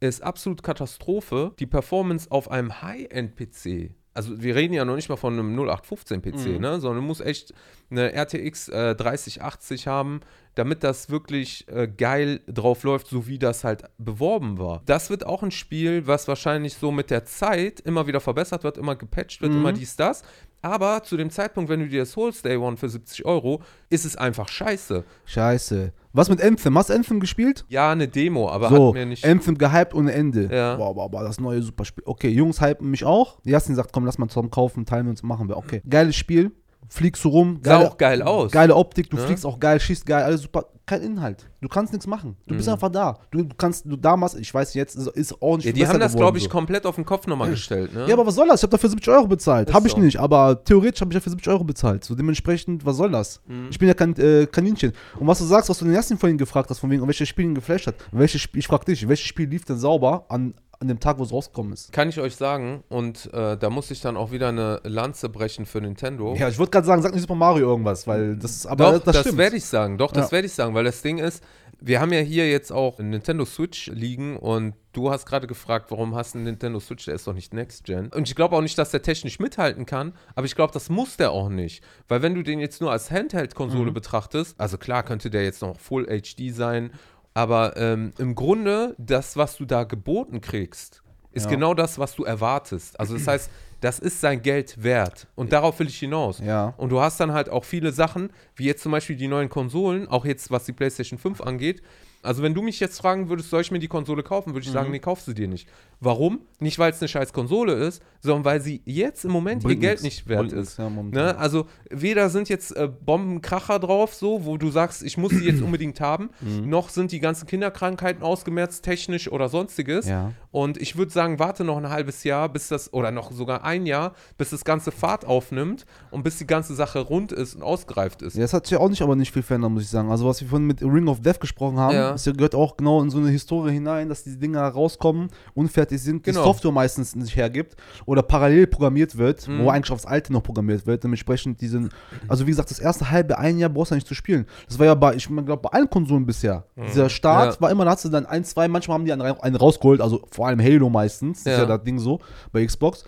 ist absolut Katastrophe. Die Performance auf einem High-End-PC, also wir reden ja noch nicht mal von einem 0815-PC, Mhm. ne? sondern du musst echt eine RTX äh, 3080 haben, damit das wirklich äh, geil drauf läuft, so wie das halt beworben war. Das wird auch ein Spiel, was wahrscheinlich so mit der Zeit immer wieder verbessert wird, immer gepatcht wird, Mhm. immer dies, das. Aber zu dem Zeitpunkt, wenn du dir das holst, Day One für 70 Euro, ist es einfach scheiße. Scheiße. Was mit Anthem? Hast du Anthem gespielt? Ja, eine Demo, aber so, hat mir nicht. Anthem gehypt ohne Ende. Ja. Boah, boah, boah, das neue Superspiel. Okay, Jungs hypen mich auch. Jasmin sagt, komm, lass mal zusammen kaufen, teilen wir uns, machen wir. Okay, geiles Spiel. Fliegst du rum. Sah auch geil aus. Geile Optik, du Ne? fliegst auch geil, schießt geil, alles super. Kein Inhalt. Du kannst nichts machen. Du bist Mhm. einfach da. Du, kannst, du damals, ich weiß jetzt, ist, nicht Ja, die haben das, glaube ich, so. komplett auf den Kopf nochmal gestellt. Ne? Ja, aber was soll das? Ich habe dafür 70 Euro bezahlt. Habe ich so. nicht, aber theoretisch habe ich dafür 70 Euro bezahlt. So dementsprechend, was soll das? Mhm. Ich bin ja kein äh, Kaninchen. Und was du sagst, was du den ersten vorhin gefragt hast, von wegen, welches Spiel ihn geflasht hat. Welches Spiel, ich frage dich, welches Spiel lief denn sauber an, an dem Tag, wo es rausgekommen ist? Kann ich euch sagen, und äh, da muss ich dann auch wieder eine Lanze brechen für Nintendo. Ja, ich würde gerade sagen, sag nicht Super Mario irgendwas, weil das ist, aber Doch, das, stimmt. werde ich sagen. Doch, das Ja. werde ich sagen, weil das Ding ist, wir haben ja hier jetzt auch Nintendo Switch liegen und du hast gerade gefragt, warum hast du einen Nintendo Switch, der ist doch nicht Next Gen. Und ich glaube auch nicht, dass der technisch mithalten kann, aber ich glaube, das muss der auch nicht. Weil wenn du den jetzt nur als Handheld-Konsole Mhm. betrachtest, also klar könnte der jetzt noch Full HD sein, aber ähm, im Grunde, das, was du da geboten kriegst, ist Ja. genau das, was du erwartest. Also das heißt, das ist sein Geld wert. Und darauf will ich hinaus. Ja. Und du hast dann halt auch viele Sachen, wie jetzt zum Beispiel die neuen Konsolen, auch jetzt was die PlayStation 5 angeht. Also wenn du mich jetzt fragen würdest, soll ich mir die Konsole kaufen, würde ich Mhm. sagen, nee, kauf sie dir nicht. Warum? Nicht, weil es eine scheiß Konsole ist, sondern weil sie jetzt im Moment Bringt ihr Geld nicht wert ist. ja, ne? Also weder sind jetzt äh, Bombenkracher drauf, so, wo du sagst, ich muss sie jetzt unbedingt haben, Mhm. noch sind die ganzen Kinderkrankheiten ausgemerzt, technisch oder sonstiges. Ja. Und ich würde sagen, warte noch ein halbes Jahr, bis das, oder noch sogar ein Jahr, bis das ganze Fahrt aufnimmt und bis die ganze Sache rund ist und ausgereift ist. Ja, das hat sich auch nicht, aber nicht viel verändert, muss ich sagen. Also, was wir vorhin mit Ring of Death gesprochen haben, Ja. das gehört auch genau in so eine Historie hinein, dass die Dinger rauskommen, unfertig sind, Genau. die Software meistens nicht hergibt oder parallel programmiert wird, Mhm. wo eigentlich aufs Alte noch programmiert wird. Dementsprechend diesen, also wie gesagt, das erste halbe, ein Jahr brauchst du nicht zu spielen. Das war ja bei, ich glaube, bei allen Konsolen bisher. Dieser Start Mhm. Ja. war immer, da hast du dann ein, zwei, manchmal haben die einen, rausgeholt, also vor allem Halo meistens, das ist Ja. ja das Ding so bei Xbox.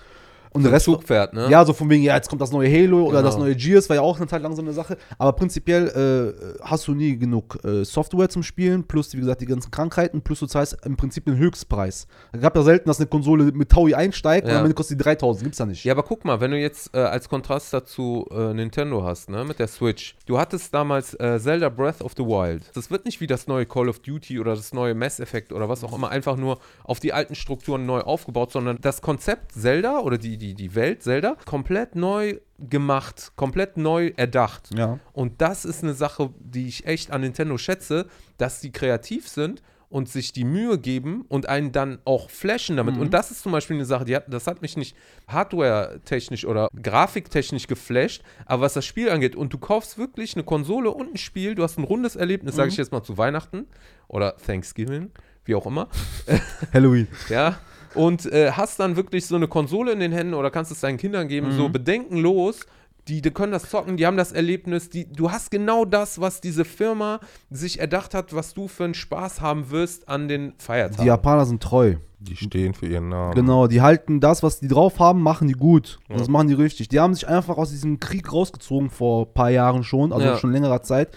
Und der Rest, Zugpferd, ne? ja, so von wegen, ja, jetzt kommt das neue Halo oder Genau. das neue Gears, war ja auch eine Zeit lang so eine Sache. Aber prinzipiell äh, hast du nie genug äh, Software zum Spielen, plus, wie gesagt, die ganzen Krankheiten, plus du zahlst im Prinzip den Höchstpreis. Es gab ja selten, dass eine Konsole mit Taui einsteigt und Ja. am Ende kostet die 3000. Gibt's ja nicht. Ja, aber guck mal, wenn du jetzt äh, als Kontrast dazu äh, Nintendo hast, ne, mit der Switch. Du hattest damals äh, Zelda Breath of the Wild. Das wird nicht wie das neue Call of Duty oder das neue Mass Effect oder was auch immer einfach nur auf die alten Strukturen neu aufgebaut, sondern das Konzept Zelda oder die, die, die Welt Zelda komplett neu gemacht, komplett neu erdacht. Ja. Und das ist eine Sache, die ich echt an Nintendo schätze, dass die kreativ sind und sich die Mühe geben und einen dann auch flashen damit. Und das ist zum Beispiel eine Sache, die hat, das hat mich nicht hardware-technisch oder grafiktechnisch geflasht, aber was das Spiel angeht, und du kaufst wirklich eine Konsole und ein Spiel, du hast ein rundes Erlebnis, sage ich jetzt mal zu Weihnachten oder Thanksgiving, wie auch immer. Halloween. Ja. Und äh, hast dann wirklich so eine Konsole in den Händen oder kannst es deinen Kindern geben, so bedenkenlos. Die, die können das zocken, die haben das Erlebnis, die, du hast genau das, was diese Firma sich erdacht hat, was du für einen Spaß haben wirst an den Feiertagen. Die Japaner sind treu. Die stehen für ihren Namen. Genau, die halten das, was die drauf haben, machen die gut. Und das machen die richtig. Die haben sich einfach aus diesem Krieg rausgezogen vor ein paar Jahren schon, also Ja. schon längerer Zeit,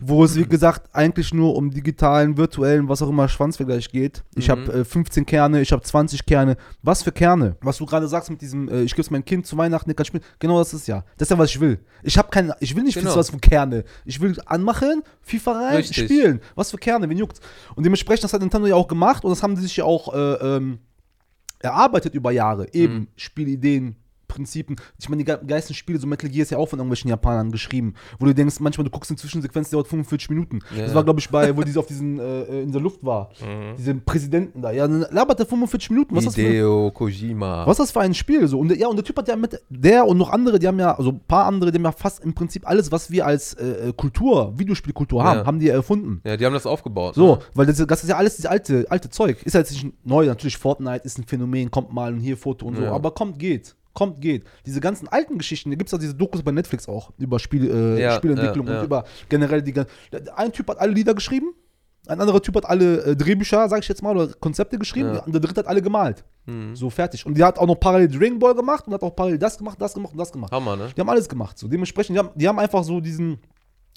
wo es, wie gesagt, eigentlich nur um digitalen, virtuellen, was auch immer, Schwanzvergleich geht. Ich Mhm. habe äh, 15 Kerne, ich habe 20 Kerne. Was für Kerne? Was du gerade sagst mit diesem, äh, ich gebe es meinem Kind zu Weihnachten, der kann spielen. Genau das ist ja. Das ist ja, was ich will. Ich habe keine, ich will nicht Genau. wissen, was für Kerne. Ich will anmachen, FIFA rein, Richtig. spielen. Was für Kerne, wen juckt's? Und dementsprechend, das hat Nintendo ja auch gemacht und das haben die sich ja auch äh, ähm, erarbeitet über Jahre. Eben Mhm. Spielideen, Prinzipien. Ich meine, die ge- geilsten Spiele, so Metal Gear ist ja auch von irgendwelchen Japanern geschrieben, wo du denkst, manchmal du guckst eine Zwischensequenz, die dauert 45 Minuten. Ja, das war, glaube ich, bei, wo diese auf diesen, äh, in der Luft war. Diese Präsidenten da. Ja, dann labert er 45 Minuten. Was ist das für Hideo Kojima. was ist das für ein Spiel? So, und, der- ja, und der Typ hat ja mit, der und noch andere, die haben ja, also ein paar andere, die haben ja fast im Prinzip alles, was wir als äh, äh, Kultur, Videospielkultur haben, Ja. haben die erfunden. Ja, die haben das aufgebaut. So, Ne? weil das, das ist ja alles dieses alte, alte Zeug. Ist ja jetzt nicht neu, natürlich Fortnite ist ein Phänomen, kommt mal und hier Foto und so, aber kommt, geht. Kommt, geht. Diese ganzen alten Geschichten, da gibt es ja diese Dokus bei Netflix auch, über Spiel, äh, Ja, Spielentwicklung ja, ja. und über generell die gan- Ein Typ hat alle Lieder geschrieben, ein anderer Typ hat alle äh, Drehbücher, sag ich jetzt mal, oder Konzepte geschrieben, und der dritte hat alle gemalt. Mhm. So, fertig. Und die hat auch noch parallel Dragon Ball gemacht und hat auch parallel das gemacht, das gemacht und das gemacht. Hammer, ne? Die haben alles gemacht. So, dementsprechend, die haben, die haben einfach so diesen,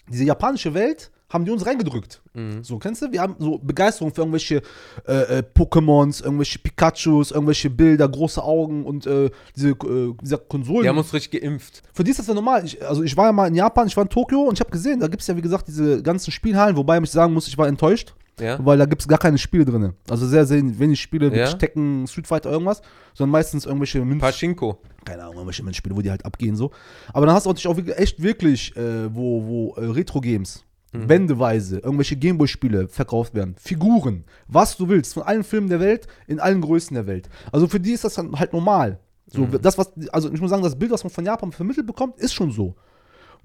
diese japanische Welt, haben die uns reingedrückt. Mhm. So, kennst du? Wir haben so Begeisterung für irgendwelche äh, äh, Pokémons, irgendwelche Pikachus, irgendwelche Bilder, große Augen und äh, diese, äh, dieser Konsolen. Die haben uns richtig geimpft. Für die ist das ja normal. Ich, also ich war ja mal in Japan, ich war in Tokio und ich habe gesehen, da gibt es ja wie gesagt diese ganzen Spielhallen, wobei ich sagen muss, ich war enttäuscht, Ja? weil da gibt es gar keine Spiele drin. Also sehr, sehr wenig Spiele, Ja? Tekken, Street Fighter, irgendwas, sondern meistens irgendwelche Münz Pachinko. keine Ahnung, irgendwelche Münzspiele, wo die halt abgehen so. Aber dann hast du natürlich auch echt wirklich, äh, wo, wo äh, Retro-Games, Wendeweise, irgendwelche Gameboy-Spiele verkauft werden, Figuren, was du willst, von allen Filmen der Welt, in allen Größen der Welt. Also für die ist das dann halt normal. So, das, was, also ich muss sagen, das Bild, was man von Japan vermittelt bekommt, ist schon so.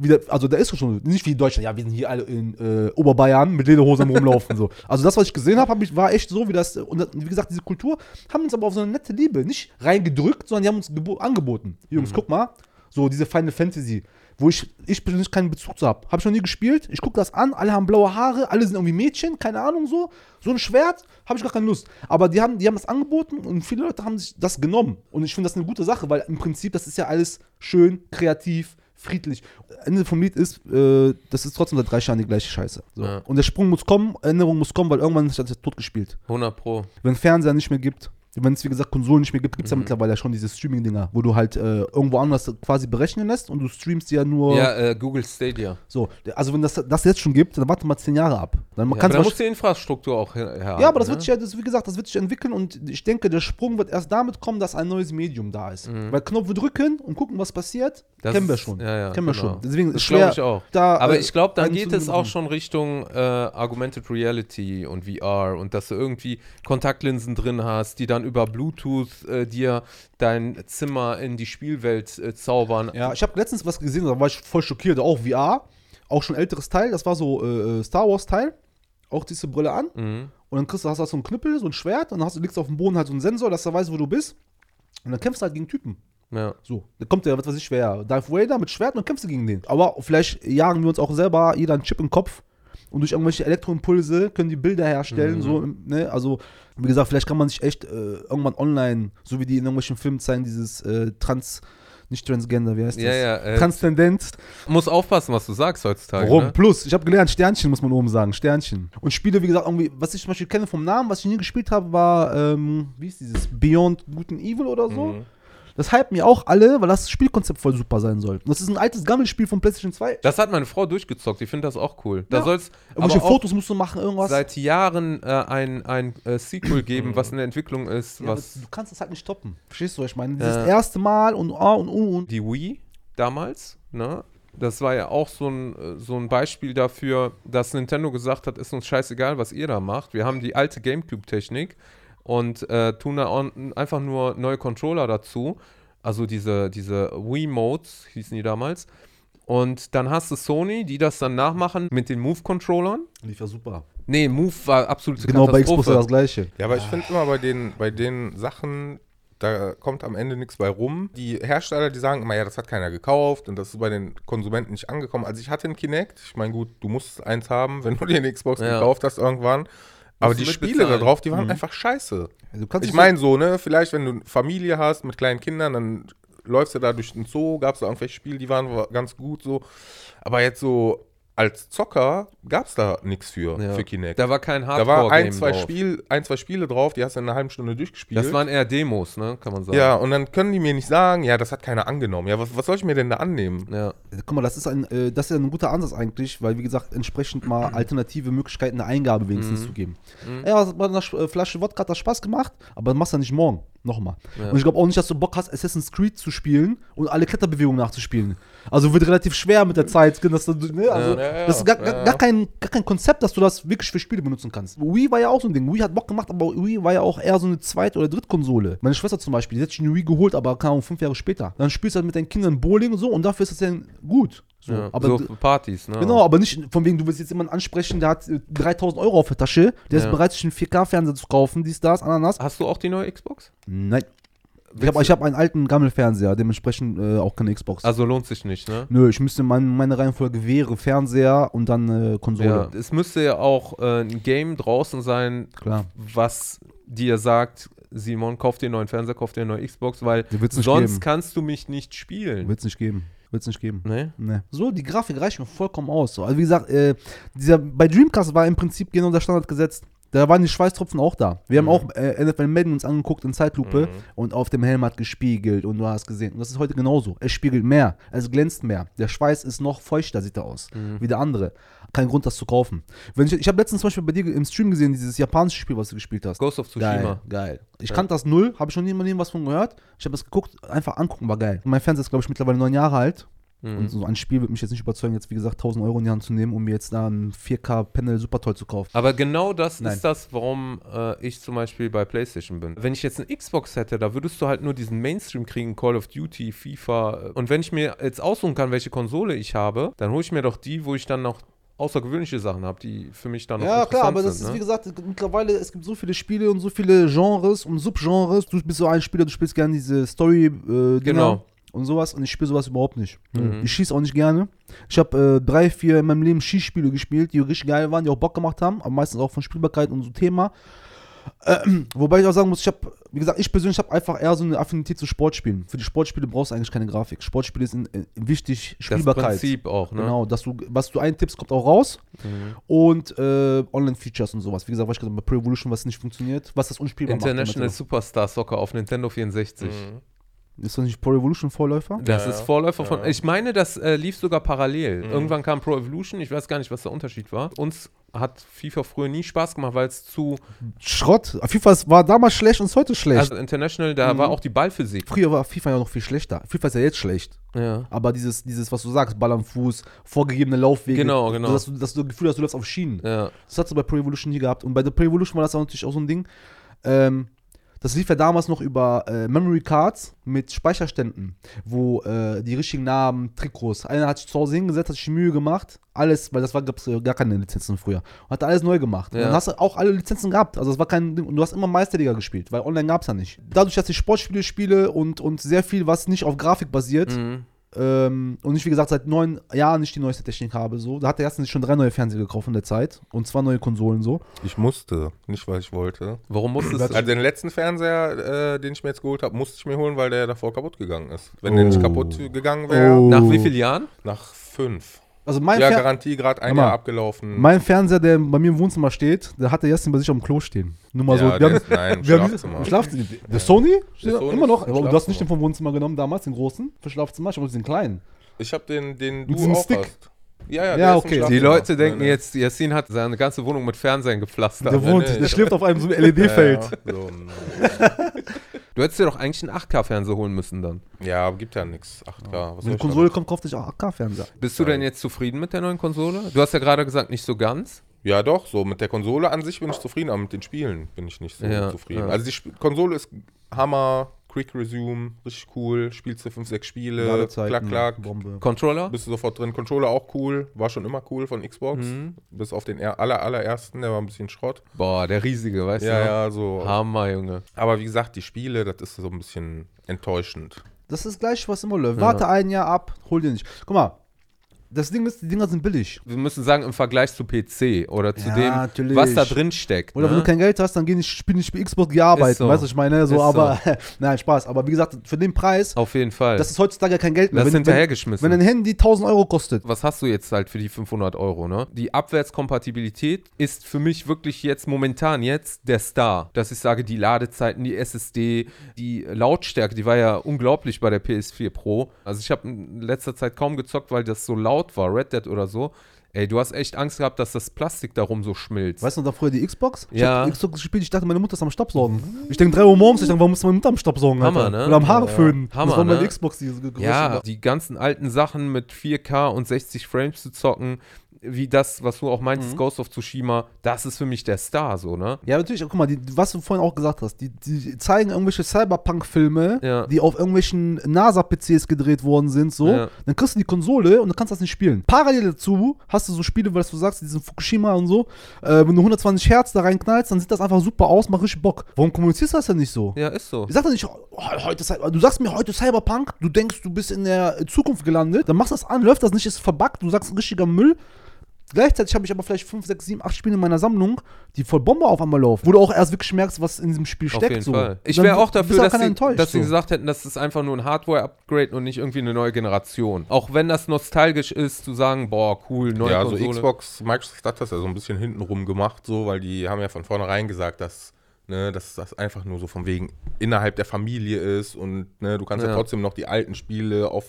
Wieder, also da ist schon nicht wie in Deutschland, ja, wir sind hier alle in äh, Oberbayern mit Lederhosen rumlaufen. so. Also das, was ich gesehen habe, hab ich, war echt so, wie das, und das- wie gesagt, diese Kultur haben uns aber auf so eine nette Liebe nicht reingedrückt, sondern die haben uns gebo- angeboten. Jungs, guck mal, so diese Final Fantasy, wo ich, ich persönlich keinen Bezug zu habe. Habe ich noch nie gespielt, ich gucke das an, alle haben blaue Haare, alle sind irgendwie Mädchen, keine Ahnung so. So ein Schwert, habe ich gar keine Lust. Aber die haben, die haben das angeboten und viele Leute haben sich das genommen. Und ich finde das eine gute Sache, weil im Prinzip, das ist ja alles schön, kreativ, friedlich. Ende vom Lied ist, äh, das ist trotzdem seit drei Jahren die gleiche Scheiße. So. Ja. Und der Sprung muss kommen, Änderung muss kommen, weil irgendwann ist das tot gespielt. 100 Pro. Wenn Fernseher nicht mehr gibt, wenn es wie gesagt Konsolen nicht mehr gibt, gibt Mhm. es ja mittlerweile schon diese Streaming-Dinger, wo du halt äh, irgendwo anders quasi berechnen lässt und du streamst ja nur. Ja, äh, Google Stadia. So, also wenn das das jetzt schon gibt, dann warte mal zehn Jahre ab. Dann Ja, kannst aber da du muss die Infrastruktur auch her. ja, aber das ne? wird sich ja, das, wie gesagt, das wird sich entwickeln und ich denke, der Sprung wird erst damit kommen, dass ein neues Medium da ist. Weil Knopf drücken und gucken, was passiert, Mhm. Das kennen wir schon. ja, ja, kennen wir genau. schon. Deswegen ist Das glaube ich auch. Da, Aber äh, ich glaube, einen geht es auch schon Richtung äh, Augmented Reality und VR und dass du irgendwie Kontaktlinsen drin hast, die dann über Bluetooth äh, dir dein Zimmer in die Spielwelt äh, zaubern. Ja, ich habe letztens was gesehen, da war ich voll schockiert. Auch VR, auch schon älteres Teil, das war so äh, Star Wars Teil. Auch diese Brille an. Mhm. Und dann kriegst du, hast du so einen Knüppel, so ein Schwert, und dann hast du, auf dem Boden halt so einen Sensor, dass er weiß, wo du bist. Und dann kämpfst du halt gegen Typen. Ja. So, da kommt der, was weiß ich, wer, Darth Vader mit Schwert und dann kämpfst du gegen den. Aber vielleicht jagen wir uns auch selber jeder einen Chip im Kopf und durch irgendwelche Elektroimpulse können die Bilder herstellen. Mhm. So, ne? Also, wie gesagt, vielleicht kann man sich echt äh, irgendwann online, so wie die in irgendwelchen Filmen zeigen, dieses äh, Trans, nicht Transgender, wie heißt das? Ja, ja, äh, Transzendent. Muss aufpassen, was du sagst heutzutage. Warum? Ne? Plus, ich habe gelernt, Sternchen muss man oben sagen, Sternchen. Und Spiele, wie gesagt, irgendwie, was ich zum Beispiel kenne vom Namen, was ich nie gespielt habe, war, ähm, wie ist dieses, Beyond Good and Evil oder so. Mhm. Das hypen mir auch alle, weil das Spielkonzept voll super sein soll. Und das ist ein altes Gammelspiel von PlayStation 2. Das hat meine Frau durchgezockt. Ich finde das auch cool. Da Ja. soll es aber Irgendwelche Fotos musst du machen, irgendwas. seit Jahren äh, ein, ein äh, Sequel geben, was in der Entwicklung ist. ja, was du kannst das halt nicht stoppen. Verstehst du, was ich meine? Dieses Ja. erste Mal und ah und uh und. die Wii damals, ne? Das war ja auch so ein, äh, so ein Beispiel dafür, dass Nintendo gesagt hat, ist uns scheißegal, was ihr da macht. Wir haben die alte Gamecube-Technik und äh, tun da einfach nur neue Controller dazu. Also diese, diese Wii-Modes hießen die damals. Und dann hast du Sony, die das dann nachmachen mit den Move-Controllern. Lief ja super. Nee, Move war absolute Genau bei Xbox war das gleiche. Ja, aber ich finde immer bei den, bei den Sachen, da kommt am Ende nichts bei rum. Die Hersteller, die sagen immer, ja, das hat keiner gekauft und das ist bei den Konsumenten nicht angekommen. Also ich hatte einen Kinect, ich meine, gut, du musst eins haben, wenn du dir eine Xbox Ja. gekauft hast irgendwann. Aber die Spiele da drauf, die waren Mhm. einfach scheiße. Ich meine so, ne, vielleicht wenn du eine Familie hast mit kleinen Kindern, dann läufst du da durch den Zoo, gab es da irgendwelche Spiele, die waren wa- ganz gut so. Aber jetzt so als Zocker gab es da nichts für, Ja. für Kinect. Da war kein Da Hardcore war ein Game zwei, drauf. Spiel, ein, zwei Spiele drauf, die hast du in einer halben Stunde durchgespielt. Das waren eher Demos, ne, kann man sagen. ja, und dann können die mir nicht sagen, ja, das hat keiner angenommen. Ja, was, was soll ich mir denn da annehmen? Ja. Guck mal, das ist ein, äh, das ist ja ein guter Ansatz eigentlich, weil wie gesagt, entsprechend mal alternative Möglichkeiten der Eingabe wenigstens zu geben. Ja, bei einer äh, Flasche Wodka hat das Spaß gemacht, aber das machst du ja nicht morgen. Nochmal. Ja. Und ich glaube auch nicht, dass du Bock hast, Assassin's Creed zu spielen und alle Kletterbewegungen nachzuspielen. Also wird relativ schwer mit der Zeit. Dass du, ne? also, Ja, ja, das ist gar, gar, gar, kein, gar kein Konzept, dass du das wirklich für Spiele benutzen kannst. Wii war ja auch so ein Ding. Wii hat Bock gemacht, aber Wii war ja auch eher so eine Zweit- oder Drittkonsole. Meine Schwester zum Beispiel, die hat sich eine Wii geholt, aber keine Ahnung, fünf Jahre später. Dann spielst du halt mit deinen Kindern Bowling und so und dafür ist das dann gut. So, Ja, aber so für Partys, ne? Genau, aber nicht von wegen, du willst jetzt jemanden ansprechen, der hat äh, 3000 Euro auf der Tasche, der Ja. ist bereit, sich einen 4K-Fernseher zu kaufen, dies, das, Ananas. Hast du auch die neue Xbox? Nein. Ich habe ich hab einen alten Gammelfernseher, dementsprechend äh, auch keine Xbox. Also lohnt sich nicht, ne? Nö, ich müsste mein, meine Reihenfolge wäre Fernseher und dann äh, Ja, Konsole. es müsste ja auch äh, ein Game draußen sein, Klar. was dir sagt, Simon, kauf dir einen neuen Fernseher, kauf dir eine neue Xbox, weil sonst geben. kannst du mich nicht spielen. Wird's nicht geben. Wird's nicht geben. Ne? Ne. So, die Grafik reicht mir vollkommen aus. So. Also wie gesagt, äh, dieser, bei Dreamcast war im Prinzip genau der Standard gesetzt. Da waren die Schweißtropfen auch da. Wir haben auch äh, NFL Madden uns angeguckt in Zeitlupe und auf dem Helm hat gespiegelt und du hast gesehen. Und das ist heute genauso. Es spiegelt mehr, es glänzt mehr. Der Schweiß ist noch feuchter, sieht er aus. Wie der andere. Kein Grund, das zu kaufen. Wenn ich ich habe letztens zum Beispiel bei dir im Stream gesehen, dieses japanische Spiel, was du gespielt hast. Ghost of Geil, Tsushima. geil. Ich kannte das null, habe ich noch nie mal was von gehört. Ich habe das geguckt, einfach angucken, war geil. Mein Fernseher ist, glaube ich, mittlerweile neun Jahre alt. Mhm. Und so ein Spiel wird mich jetzt nicht überzeugen, jetzt wie gesagt 1000 Euro in die Hand zu nehmen, um mir jetzt da ein 4K-Panel super toll zu kaufen. Aber genau das Nein. ist das, warum äh, ich zum Beispiel bei PlayStation bin. Wenn ich jetzt eine Xbox hätte, da würdest du halt nur diesen Mainstream kriegen, Call of Duty, FIFA. Und wenn ich mir jetzt aussuchen kann, welche Konsole ich habe, dann hole ich mir doch die, wo ich dann noch außergewöhnliche Sachen habe, die für mich dann noch Ja, klar, aber das sind, ist, ne? wie gesagt, mittlerweile, es gibt so viele Spiele und so viele Genres und Subgenres. Du bist so ein Spieler, du spielst gerne diese story äh, Genau. Und sowas und ich spiele sowas überhaupt nicht. Mhm. Ich schieße auch nicht gerne. Ich habe äh, drei, vier in meinem Leben Schießspiele gespielt, die richtig geil waren, die auch Bock gemacht haben, aber meistens auch von Spielbarkeit und so Thema. Ähm, wobei ich auch sagen muss, ich habe, wie gesagt, ich persönlich habe einfach eher so eine Affinität zu Sportspielen. Für die Sportspiele brauchst du eigentlich keine Grafik. Sportspiele sind äh, wichtig, Das Spielbarkeit. Prinzip auch, ne? Genau, dass du, was du eintippst, kommt auch raus. Mhm. Und äh, Online-Features und sowas. Wie gesagt, was ich gesagt habe, bei Pro Evolution, was nicht funktioniert, was das unspielbar International macht. Superstar Soccer auf Nintendo 64. Mhm. Ist das nicht Pro Evolution Vorläufer? Das Ja, ist Vorläufer von. ja. Ich meine, das äh, lief sogar parallel. Mhm. Irgendwann kam Pro Evolution, ich weiß gar nicht, was der Unterschied war. Uns hat FIFA früher nie Spaß gemacht, weil es zu. Schrott. FIFA war damals schlecht und ist heute schlecht. Also International, da Mhm. war auch die Ballphysik. Früher war FIFA ja noch viel schlechter. FIFA ist ja jetzt schlecht. Ja. Aber dieses, dieses, was du sagst, Ball am Fuß, vorgegebene Laufwege. Genau, genau. So, dass, du, dass du das Gefühl hast, du läufst auf Schienen. Ja. Das hast du bei Pro Evolution nie gehabt. Und bei der Pro Evolution war das auch natürlich auch so ein Ding. Ähm, das lief ja damals noch über äh, Memory Cards mit Speicherständen, wo äh, die richtigen Namen, Trikots. Einer hat sich zu Hause hingesetzt, hat sich Mühe gemacht, alles, weil das war gab's äh, gar keine Lizenzen früher. Und hat alles neu gemacht. Und Ja. dann hast du auch alle Lizenzen gehabt. Also das war kein Ding. Und du hast immer Meisterliga gespielt, weil online gab es ja nicht. Dadurch, dass ich Sportspiele spiele und, und sehr viel, was nicht auf Grafik basiert, Mhm. Ähm, und ich, wie gesagt, seit neun Jahren nicht die neueste Technik habe, so. Da hat der erste sich schon drei neue Fernseher gekauft in der Zeit und zwei neue Konsolen, so. Ich musste, nicht weil ich wollte. Warum musstest Also du? den letzten Fernseher, äh, den ich mir jetzt geholt habe, musste ich mir holen, weil der davor kaputt gegangen ist. Wenn der nicht Oh. kaputt gegangen wäre, Oh. Nach wie vielen Jahren? nach fünf. Also mein, ja, Fer Garantie gerade ein. Jahr abgelaufen. mein Fernseher, der bei mir im Wohnzimmer steht, der hat der Justin bei sich am Klo stehen. Nur mal ja, so. Wir der haben, ist, nein, im wir haben Schlafzimmer. im Schlafzimmer. Der Sony? Steht da Sony immer noch. Aber du hast nicht den vom Wohnzimmer genommen damals, den großen, für Schlafzimmer. Ich habe den kleinen. Ich habe den, den Mit du diesem auch Stick. hast. Ja, ja, Ja, der ist im okay. Die. Leute denken jetzt, Yassin hat seine ganze Wohnung mit Fernsehen gepflastert. Der wohnt, der schläft auf einem so einem Ja, LED-Feld. ja, so. Du hättest dir doch eigentlich einen 8K-Fernseher holen müssen dann. ja, aber gibt ja nichts. 8K. Was Wenn die Konsole kommt, kauft dich auch AK-Fernseher. Bist du denn jetzt zufrieden mit der neuen Konsole? Du hast ja gerade gesagt, nicht so ganz. Ja, doch, so mit der Konsole an sich bin ich zufrieden, aber mit den Spielen bin ich nicht so Ja, zufrieden. ja. Also die Sp Konsole ist Hammer, Quick Resume, richtig cool, spielst du 5, 6 Spiele, klack, klack, Bombe. Controller? bist du sofort drin. Controller auch cool, war schon immer cool von Xbox, Mhm. bis auf den er- aller, allerersten, der war ein bisschen Schrott. Boah, der riesige, weißt Ja, du? ja, so. Hammer, Junge. Aber wie gesagt, die Spiele, das ist so ein bisschen enttäuschend. Das ist gleich, was immer läuft. Warte ein Jahr ab, hol dir nicht. Guck mal, das Ding ist, die Dinger sind billig. Wir müssen sagen, im Vergleich zu PC oder zu Ja, dem, natürlich. was da drin steckt. Oder wenn ne? du kein Geld hast, dann geh nicht, spiel nicht bei Xbox, geh arbeiten. So. Weißt du, ich meine? So, Ist aber, nein, Spaß. Aber wie gesagt, für den Preis, Auf jeden Fall. das ist heutzutage kein Geld mehr. das ist wenn, wenn, hinterhergeschmissen. wenn ein Handy 1000 Euro kostet, was hast du jetzt halt für die 500 Euro, ne? Die Abwärtskompatibilität ist für mich wirklich jetzt momentan jetzt der Star. Dass ich sage, die Ladezeiten, die SSD, die Lautstärke, die war ja unglaublich bei der PS4 Pro. Also ich habe in letzter Zeit kaum gezockt, weil das so laut war, Red Dead oder so. Ey, du hast echt Angst gehabt, dass das Plastik darum so schmilzt. Weißt du, noch da früher die Xbox? Ich Ja. hab die Xbox gespielt, ich dachte, meine Mutter ist am Staubsaugen. Ich denke 3 Uhr morgens, ich denke, warum ist meine Mutter am Staubsaugen? Hammer, Alter? ne? Oder am Haare Ja, föhnen. Hammer, das war meine ne? Xbox, die so Ja, die ganzen alten Sachen mit 4K und 60 Frames zu zocken, wie das, was du auch meintest, Mhm. Ghost of Tsushima, das ist für mich der Star, so, ne? Ja, natürlich, guck mal, die, was du vorhin auch gesagt hast, die, die zeigen irgendwelche Cyberpunk-Filme, Ja. die auf irgendwelchen NASA-PCs gedreht worden sind, so. Ja. Dann kriegst du die Konsole und du kannst das nicht spielen. Parallel dazu hast du so Spiele, was du sagst, diesen Fukushima und so. Äh, wenn du 120 Hertz da reinknallst, dann sieht das einfach super aus, macht richtig Bock. Warum kommunizierst du das denn nicht so? Ja, ist so. Ich sag doch nicht, oh, heute, du sagst mir heute Cyberpunk, du denkst, du bist in der Zukunft gelandet, dann machst du das an, läuft das nicht, ist verbuggt, du sagst richtiger Müll. Gleichzeitig habe ich aber vielleicht 5, 6, 7, 8 Spiele in meiner Sammlung, die voll Bombe auf einmal laufen. Wo du auch erst wirklich merkst, was in diesem Spiel Auf steckt. jeden so. Fall. Ich wäre auch dafür, du dass, sie, dass sie gesagt hätten, das ist einfach nur ein Hardware-Upgrade und nicht irgendwie eine neue Generation. Auch wenn das nostalgisch ist, zu sagen, boah, cool, neue ja, also Konsole. Xbox, Microsoft hat das ja so ein bisschen hintenrum gemacht, so, weil die haben ja von vornherein gesagt, dass, ne, dass das einfach nur so von wegen innerhalb der Familie ist und ne, du kannst ja. Ja. trotzdem noch die alten Spiele auf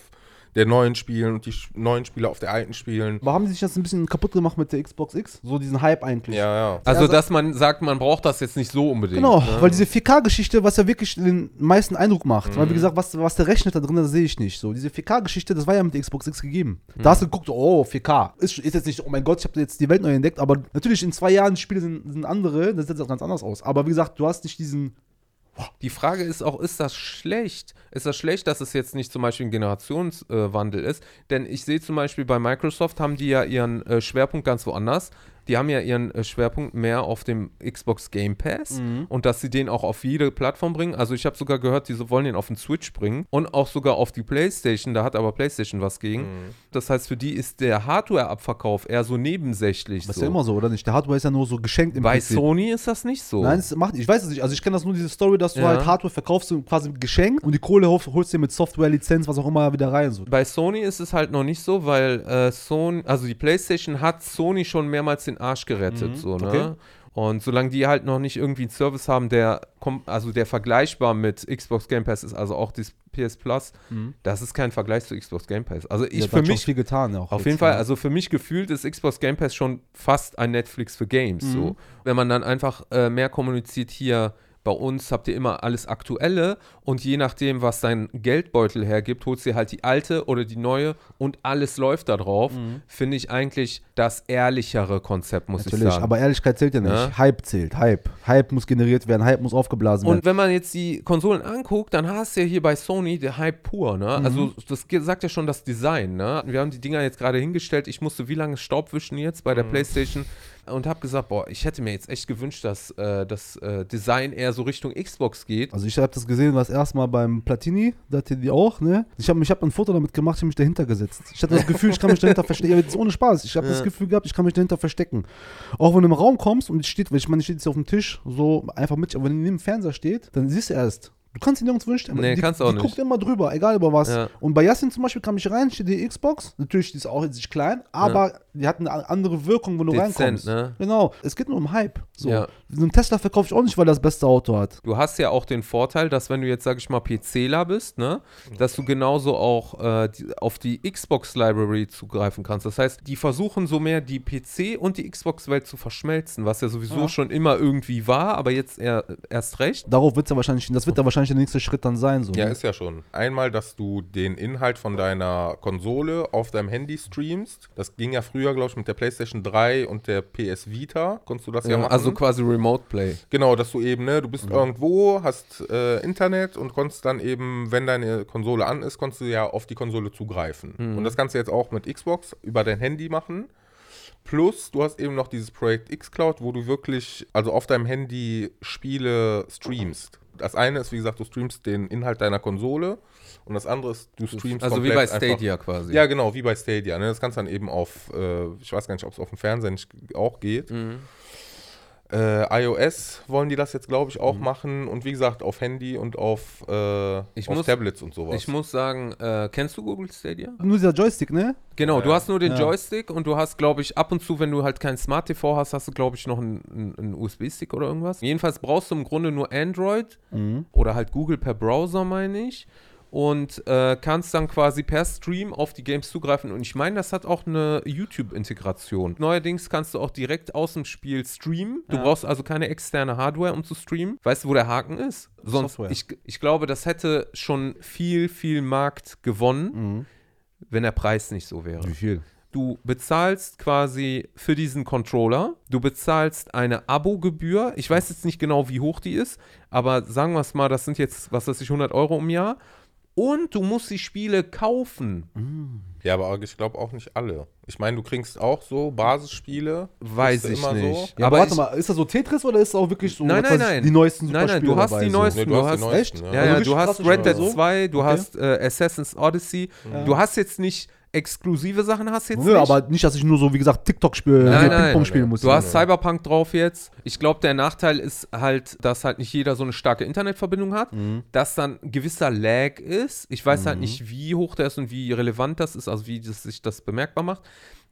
der neuen spielen und die neuen Spiele auf der alten spielen. Aber haben die sich das ein bisschen kaputt gemacht mit der Xbox X? So diesen Hype eigentlich. Ja, ja. Also, Also- dass man sagt, man braucht das jetzt nicht so unbedingt. Genau, ne? weil diese 4K-Geschichte, was ja wirklich den meisten Eindruck macht, Mhm. weil wie gesagt, was, was der rechnet da drin, das sehe ich nicht. So, diese 4K-Geschichte, das war ja mit der Xbox X gegeben. Mhm. Da hast du geguckt, oh, 4K. Ist, ist jetzt nicht, oh mein Gott, ich habe jetzt die Welt neu entdeckt, aber natürlich in zwei Jahren Spiele sind, sind andere, das sieht jetzt ganz anders aus. Aber wie gesagt, du hast nicht diesen. Die Frage ist auch, ist das schlecht? Ist das schlecht, dass es jetzt nicht zum Beispiel ein Generationswandel Wandel ist? Denn ich sehe zum Beispiel bei Microsoft haben die ja ihren äh, Schwerpunkt ganz woanders. Die haben ja ihren äh, Schwerpunkt mehr auf dem Xbox Game Pass und dass sie den auch auf jede Plattform bringen. Also ich habe sogar gehört, die wollen den auf den Switch bringen und auch sogar auf die PlayStation. Da hat aber PlayStation was gegen. Das heißt, für die ist der Hardware-Abverkauf eher so nebensächlich. Das ist so. ja immer so, oder nicht? Der Hardware ist ja nur so geschenkt im bei Prinzip. Sony ist das nicht so. Nein, das macht, ich weiß es nicht. Also ich kenne das nur diese Story, dass du Ja. halt Hardware verkaufst und quasi geschenkt und die Kohle hol- holst dir mit Software, Lizenz, was auch immer wieder rein. So. Bei Sony ist es halt noch nicht so, weil äh, Sony, also die PlayStation hat Sony schon mehrmals den Arsch gerettet, so, ne? okay. Und solange die halt noch nicht irgendwie einen Service haben, der also der vergleichbar mit Xbox Game Pass ist, also auch das PS Plus, das ist kein Vergleich zu Xbox Game Pass. Also ich Ja, für mich viel getan, auch auf jeden Fall, ja. also für mich gefühlt ist Xbox Game Pass schon fast ein Netflix für Games. Mhm. So. Wenn man dann einfach äh, mehr kommuniziert hier. Bei uns habt ihr immer alles Aktuelle und je nachdem, was dein Geldbeutel hergibt, holst du dir halt die alte oder die neue und alles läuft da drauf. Mhm. Finde ich eigentlich das ehrlichere Konzept, muss ich Natürlich, sagen. aber Ehrlichkeit zählt ja nicht. Ja. Hype zählt, Hype. Hype muss generiert werden, Hype muss aufgeblasen werden. Und wenn man jetzt die Konsolen anguckt, dann hast du ja hier bei Sony der Hype pur, ne? Mhm. Also das sagt ja schon das Design, ne? Wir haben die Dinger jetzt gerade hingestellt. Ich musste wie lange Staub wischen jetzt bei der Mhm. Playstation und habe gesagt, boah, ich hätte mir jetzt echt gewünscht, dass äh, das äh, Design eher so Richtung Xbox geht. Also ich habe das gesehen, was erstmal beim Platini, da hatte die auch, ne? Ich habe ich hab ein Foto damit gemacht, ich habe mich dahinter gesetzt. Ich hatte das Gefühl, ich kann mich dahinter verstecken. Ja, jetzt ohne Spaß. Ich habe das Gefühl gehabt, ich kann mich dahinter verstecken. Auch wenn du im Raum kommst und es steht, weil ich meine, es steht jetzt auf dem Tisch, so einfach mit, aber wenn die neben dem Fernseher steht, dann siehst du erst. Du kannst ihn nirgendwo hinstellen. Nee, die, kannst auch die nicht. guckt immer drüber, egal über was. Ja. Und bei Yasin zum Beispiel kam ich rein, steht die Xbox. Natürlich, die ist auch jetzt nicht klein, aber die hat eine andere Wirkung, wenn du Dezent, reinkommst. ne? Genau. Es geht nur um Hype. So. Ja. So ein Tesla verkaufe ich auch nicht, weil er das beste Auto hat. Du hast ja auch den Vorteil, dass wenn du jetzt, sag ich mal, PCler bist, ne, dass du genauso auch äh, die, auf die Xbox Library zugreifen kannst. Das heißt, die versuchen so mehr die PC und die Xbox-Welt zu verschmelzen, was ja sowieso Ja. schon immer irgendwie war, aber jetzt eher, erst recht. Darauf wird es ja wahrscheinlich, das wird ja wahrscheinlich der nächste Schritt dann sein. So, Ja, ne? ist ja schon. Einmal, dass du den Inhalt von deiner Konsole auf deinem Handy streamst. Das ging ja früher, glaube ich, mit der PlayStation 3 und der PS Vita. Konntest du das ja, Ja, machen. also quasi Remote Play. Genau, dass du eben, ne, du bist irgendwo, hast äh, Internet und konntest dann eben, wenn deine Konsole an ist, konntest du ja auf die Konsole zugreifen. Und das kannst du jetzt auch mit Xbox über dein Handy machen. Plus, du hast eben noch dieses Projekt xCloud, wo du wirklich, also auf deinem Handy Spiele streamst. Das eine ist, wie gesagt, du streamst den Inhalt deiner Konsole und das andere ist, du streamst Also wie bei Stadia quasi. ja, genau, wie bei Stadia. Ne? Das kannst du dann eben auf, äh, ich weiß gar nicht, ob es auf dem Fernseher nicht auch geht. Mhm. Äh, iOS wollen die das jetzt, glaube ich, auch machen. Und wie gesagt, auf Handy und auf, äh, Ich auf muss- Tablets und sowas. Ich muss sagen, äh, kennst du Google Stadia? Nur dieser Joystick, ne? Genau, du Ja. hast nur den Ja. Joystick und du hast, glaube ich, ab und zu, wenn du halt kein Smart TV hast, hast du, glaube ich, noch einen, einen, einen USB-Stick oder irgendwas. Jedenfalls brauchst du im Grunde nur Android Mhm. oder halt Google per Browser, meine ich. Und äh, kannst dann quasi per Stream auf die Games zugreifen. Und ich meine, das hat auch eine YouTube-Integration. Neuerdings kannst du auch direkt aus dem Spiel streamen. Du Ja. brauchst also keine externe Hardware, um zu streamen. Weißt du, wo der Haken ist? Sonst, Software. ich, ich glaube, das hätte schon viel, viel Markt gewonnen, Mhm. wenn der Preis nicht so wäre. Wie viel? Du bezahlst quasi für diesen Controller, du bezahlst eine Abogebühr. Ich weiß jetzt nicht genau, wie hoch die ist, aber sagen wir es mal, das sind jetzt, was weiß ich, 100 Euro im Jahr. Und du musst die Spiele kaufen. Ja, aber ich glaube auch nicht alle. Ich meine, du kriegst auch so Basisspiele. Weiß ich immer nicht. Ja, aber, warte mal, ist das so Tetris oder ist das auch wirklich so Nein, nein, nein. die neuesten Nein, nein, Superspiele du hast die so? neuesten. Nee, du du hast echt? ja. Ja, Also ja, richtig du hast Red Dead so? 2, du Okay. hast äh, Assassin's Odyssey. Du hast jetzt nicht exklusive Sachen, hast jetzt Nö, nicht. aber nicht, dass ich nur so, wie gesagt, TikTok spiele, Nein, nein, Ping-Pong nein, spielen muss. Du hast Cyberpunk drauf jetzt. Ich glaube, der Nachteil ist halt, dass halt nicht jeder so eine starke Internetverbindung hat, Mhm. dass dann ein gewisser Lag ist. Ich weiß halt nicht, wie hoch der ist und wie relevant das ist, also wie das, sich das bemerkbar macht.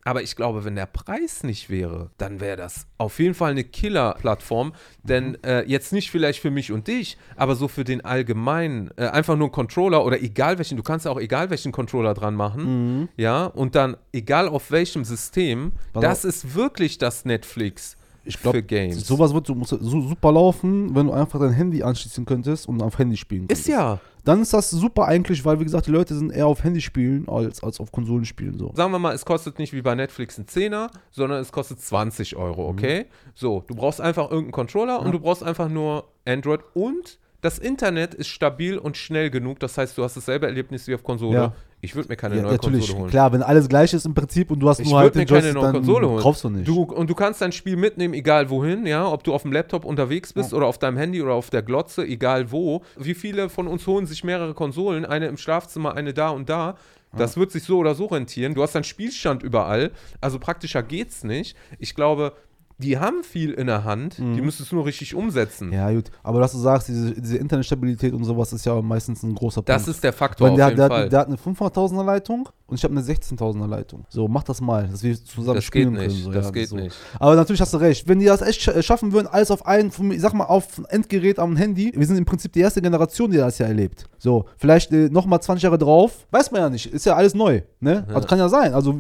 Aber ich glaube, wenn der Preis nicht wäre, dann wäre das auf jeden Fall eine Killer-Plattform. Denn äh, jetzt nicht vielleicht für mich und dich, aber so für den allgemeinen, äh, einfach nur einen Controller oder egal welchen, du kannst auch egal welchen Controller dran machen. Ja, und dann egal auf welchem System, Pass das ist wirklich das Netflix Ich glaube, sowas wird so, so super laufen, wenn du einfach dein Handy anschließen könntest und auf Handy spielen ist könntest. ja. Dann ist das super eigentlich, weil, wie gesagt, die Leute sind eher auf Handy spielen als, als auf Konsolen spielen. So. Sagen wir mal, es kostet nicht wie bei Netflix ein Zehner, sondern es kostet 20 Euro, okay? So, du brauchst einfach irgendeinen Controller und du brauchst einfach nur Android und das Internet ist stabil und schnell genug. Das heißt, du hast dasselbe Erlebnis wie auf Konsole. Ja. Ich würde mir keine Ja, neue natürlich, Konsole holen. klar, wenn alles gleich ist im Prinzip und du hast Ich nur halt würde mir den keine neue dann Konsole holen. kaufst du nicht. Du, und du kannst dein Spiel mitnehmen, egal wohin, ja, ob du auf dem Laptop unterwegs bist oder auf deinem Handy oder auf der Glotze, egal wo. Wie viele von uns holen sich mehrere Konsolen, eine im Schlafzimmer, eine da und da. Das wird sich so oder so rentieren. Du hast einen Spielstand überall, also praktischer geht's nicht. Ich glaube, die haben viel in der Hand, die müssen es nur richtig umsetzen. Mhm. ja, gut. Aber dass du sagst, diese, diese Internetstabilität und sowas ist ja meistens ein großer Das Punkt. ist der Faktor Weil der, auf jeden der, Fall. hat- der hat eine 500.000er Leitung und ich habe eine 16.000er Leitung. So, mach das mal, dass wir zusammen das geht spielen nicht, können. So, das ja, geht so. nicht. Aber natürlich hast du recht. Wenn die das echt sch- schaffen würden, alles auf ein, ich sag mal, auf ein Endgerät am Handy, wir sind im Prinzip die erste Generation, die das ja erlebt. So, vielleicht äh, nochmal 20 Jahre drauf, weiß man ja nicht, ist ja alles neu, ne? Also kann ja sein. Also,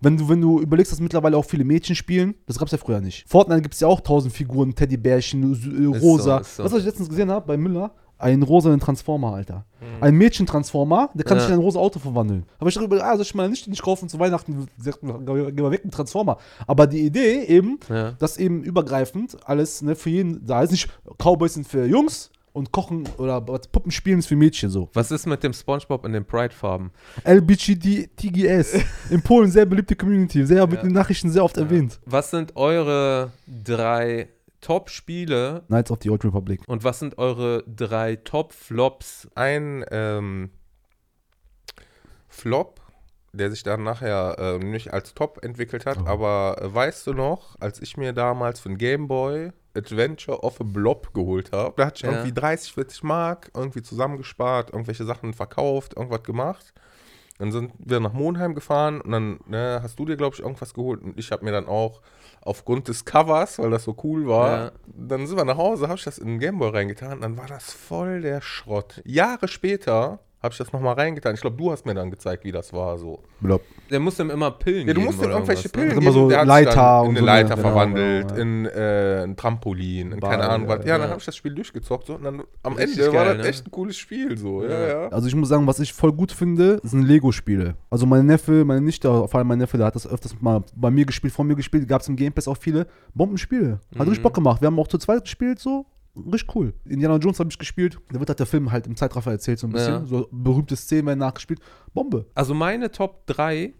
wenn du, wenn du überlegst, dass mittlerweile auch viele Mädchen spielen, das gab's ja früher nicht. Fortnite gibt's ja auch tausend Figuren, Teddybärchen, äh, Ist rosa. so, ist so. Was, was ich letztens gesehen habe bei Müller? Einen rosanen Transformer, Alter. Ein Mädchen-Transformer, der kann Mhm. Ja. sich in ein rosa Auto verwandeln. Aber ich darüber, ah, soll ich mal nicht, nicht kaufen zu Weihnachten? Geh mal weg mit Transformer. Aber die Idee eben, Ja. dass eben übergreifend alles ne, für jeden da ist. Nicht Cowboys sind für Jungs und Kochen oder Puppenspielen ist für Mädchen so. Was ist mit dem Spongebob in den Pride-Farben? LBGD TGS. In Polen sehr beliebte Community. Sehr, wird in den Nachrichten sehr oft erwähnt. Was sind eure drei Top-Spiele Knights of the Old Republic. und was sind eure drei Top-Flops? Ein ähm, Flop, der sich dann nachher äh, nicht als Top entwickelt hat, aber äh, weißt du noch, als ich mir damals für den Game Boy Adventure of a Blob geholt habe, da hatte ich Ja. irgendwie 30, 40 Mark irgendwie zusammengespart, irgendwelche Sachen verkauft, irgendwas gemacht. Dann sind wir nach Monheim gefahren und dann ne, hast du dir, glaube ich, irgendwas geholt und ich habe mir dann auch aufgrund des Covers, weil das so cool war, Ja. dann sind wir nach Hause, habe ich das in den Gameboy reingetan, dann war das voll der Schrott. Jahre später habe ich das nochmal reingetan. Ich glaube, du hast mir dann gezeigt, wie das war so. Blop. Der muss ihm immer Pillen Ja, du geben musst ihm irgendwelche ne? Pillen Immer so der hat sich Leiter dann in und eine so, Leiter genau, verwandelt, genau, ja. in äh, ein Trampolin, in Ball, keine Ahnung was. ja, dann habe ich das Spiel durchgezockt so, und dann am Richtig Ende war geil, das ne? echt ein cooles Spiel so. Ja, Ja. ja. Also ich muss sagen, was ich voll gut finde, sind Lego-Spiele. Also mein Neffe, meine Nichte, vor allem mein Neffe, der hat das öfters mal bei mir gespielt, vor mir gespielt, gab es im Game Pass auch viele Bombenspiele. Hat Mhm. richtig Bock gemacht. Wir haben auch zu zweit gespielt, so. Richtig cool. Indiana Jones habe ich gespielt. Da wird halt der Film halt im Zeitraffer erzählt, so ein bisschen. Ja. So berühmte Szenen werden nachgespielt. Bombe. Also meine Top 3,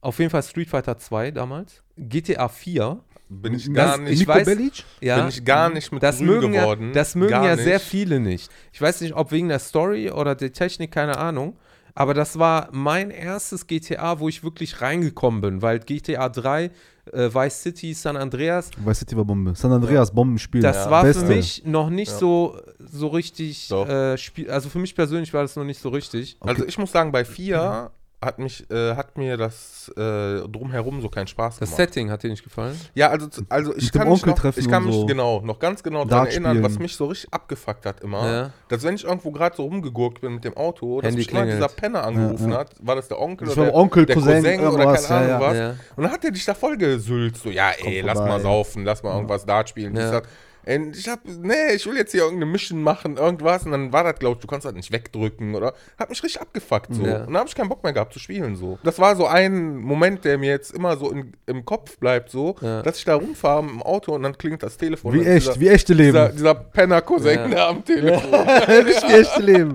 auf jeden Fall Street Fighter 2 damals, GTA 4. Bin ich Das- gar nicht, ich Nico weiß- Bellic? Ja, bin ich gar nicht mit das mögen geworden. Ja, das mögen Gar ja nicht. sehr viele nicht. Ich weiß nicht, ob wegen der Story oder der Technik, keine Ahnung. Aber das war mein erstes GTA, wo ich wirklich reingekommen bin, weil GTA 3, äh, Vice City, San Andreas, Vice City war Bombe. San Andreas, Bombenspiel. das Ja. war Beste. für mich noch nicht Ja. so, so richtig, äh, Spiel, also für mich persönlich war das noch nicht so richtig. Also ich muss sagen, bei 4 hat mich, äh, hat mir das äh, drumherum so keinen Spaß Das gemacht. Setting hat dir nicht gefallen? Ja, also, also ich Mit dem kann mich Onkel noch, treffen ich kann mich so. genau, noch ganz genau daran erinnern, was mich so richtig abgefuckt hat immer. Ja. Dass wenn ich irgendwo gerade so rumgegurkt bin mit dem Auto, dass mich klingelt. dieser Penner angerufen Ja, ja. hat. War das der Onkel Das oder war der, Onkel, der Cousin, oder irgendwas, keine Ahnung ja, ja. was? Ja. Und dann hat er dich da voll gesülzt. So, ja, ey, lass vorbei. mal saufen, lass mal irgendwas Dart spielen. Ja. Ich hab, nee, ich will jetzt hier irgendeine Mission machen, irgendwas. Und dann war das, glaub ich, du kannst das nicht wegdrücken oder. Hat mich richtig abgefuckt so. Ja. Und dann habe ich keinen Bock mehr gehabt zu spielen so. Das war so ein Moment, der mir jetzt immer so in, im Kopf bleibt so, Ja. dass ich da rumfahre im Auto und dann klingt das Telefon. Wie echt, dieser, wie echte Leben. Dieser, dieser Penner-Cousin Ja. da am Telefon. Richtig echte Leben.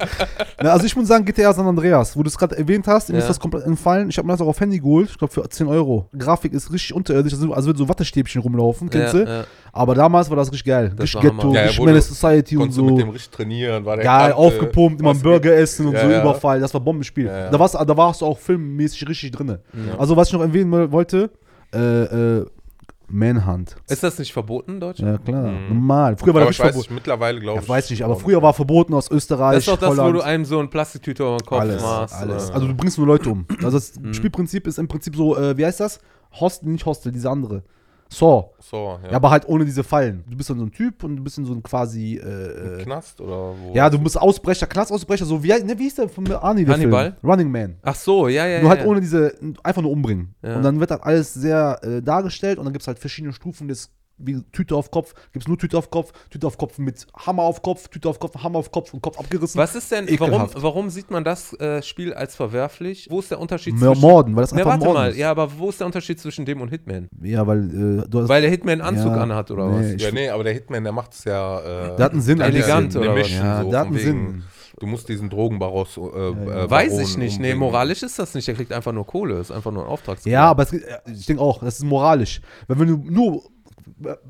Na, also ich muss sagen, GTA San Andreas, wo du es gerade erwähnt hast, mir ist das komplett entfallen. Ich habe mir das auch auf Handy geholt, ich glaube für 10 Euro. Grafik ist richtig unterirdisch, also als würde so Wattestäbchen rumlaufen, kennst du? Aber damals war das richtig geil. Das richtig Ghetto. Ja, ja, richtig Society und du mit so. dem richtig trainieren, war der Geil, Kante, aufgepumpt, immer was ein Burger essen und Ja, so, ja. Überfall. Das war Bombenspiel. Ja, ja. Da, war's, da warst du auch filmmäßig richtig drin. Also, was ich noch erwähnen woll- wollte, äh, äh, Manhunt. Ist das nicht verboten in Deutschland? Ja, klar, Mhm. normal. Früher war Aber das ich nicht verboten. mittlerweile glaube Ja, ich. weiß nicht, aber früher war verboten aus Österreich, Das ist doch das, Holland. wo du einem so eine Plastiktüte über den Kopf alles, machst. alles. oder? Also du bringst nur Leute um. Also das Mhm. Spielprinzip ist im Prinzip so, äh, wie heißt das? Hostel, nicht Hostel, diese andere. Saw. So, ja. Ja. aber halt ohne diese Fallen. Du bist dann so ein Typ und du bist in so ein quasi, äh, äh, Knast oder wo? ja, du bist Ausbrecher, Knast-Ausbrecher, so wie, ne, wie hieß der von Arnie, der Hannibal? Film? Running Man. Ach so, ja, ja, Nur halt ja. ohne diese, einfach nur umbringen. Ja. Und dann wird halt alles sehr äh, dargestellt und dann gibt es halt verschiedene Stufen des wie Tüte auf Kopf, gibt es nur Tüte auf Kopf, Tüte auf Kopf mit Hammer auf Kopf, Tüte auf Kopf, Hammer auf Kopf und Kopf abgerissen. Was ist denn, warum, Ekelhaft. warum sieht man das äh, Spiel als verwerflich? Wo ist der Unterschied Mehr zwischen... Morden, weil das einfach warte Morden mal, ist. ja, aber wo ist der Unterschied zwischen dem und Hitman? Ja, weil äh, du hast, Weil der Hitman einen Anzug Ja, anhat, oder nee, was? Ja, nee, aber der Hitman, der macht es ja. Äh, Der hat einen Sinn, Elegant oder eine was? Mission, Ja, so, der hat von einen wegen, Sinn. Du musst diesen Drogenbaros. Äh, äh, Weiß Baron ich nicht. Nee, umbringen. moralisch ist das nicht. Der kriegt einfach nur Kohle. Ist einfach nur ein Auftragsgeber. Ja, aber es, äh, ich denke auch, das ist moralisch. Weil wenn du nur,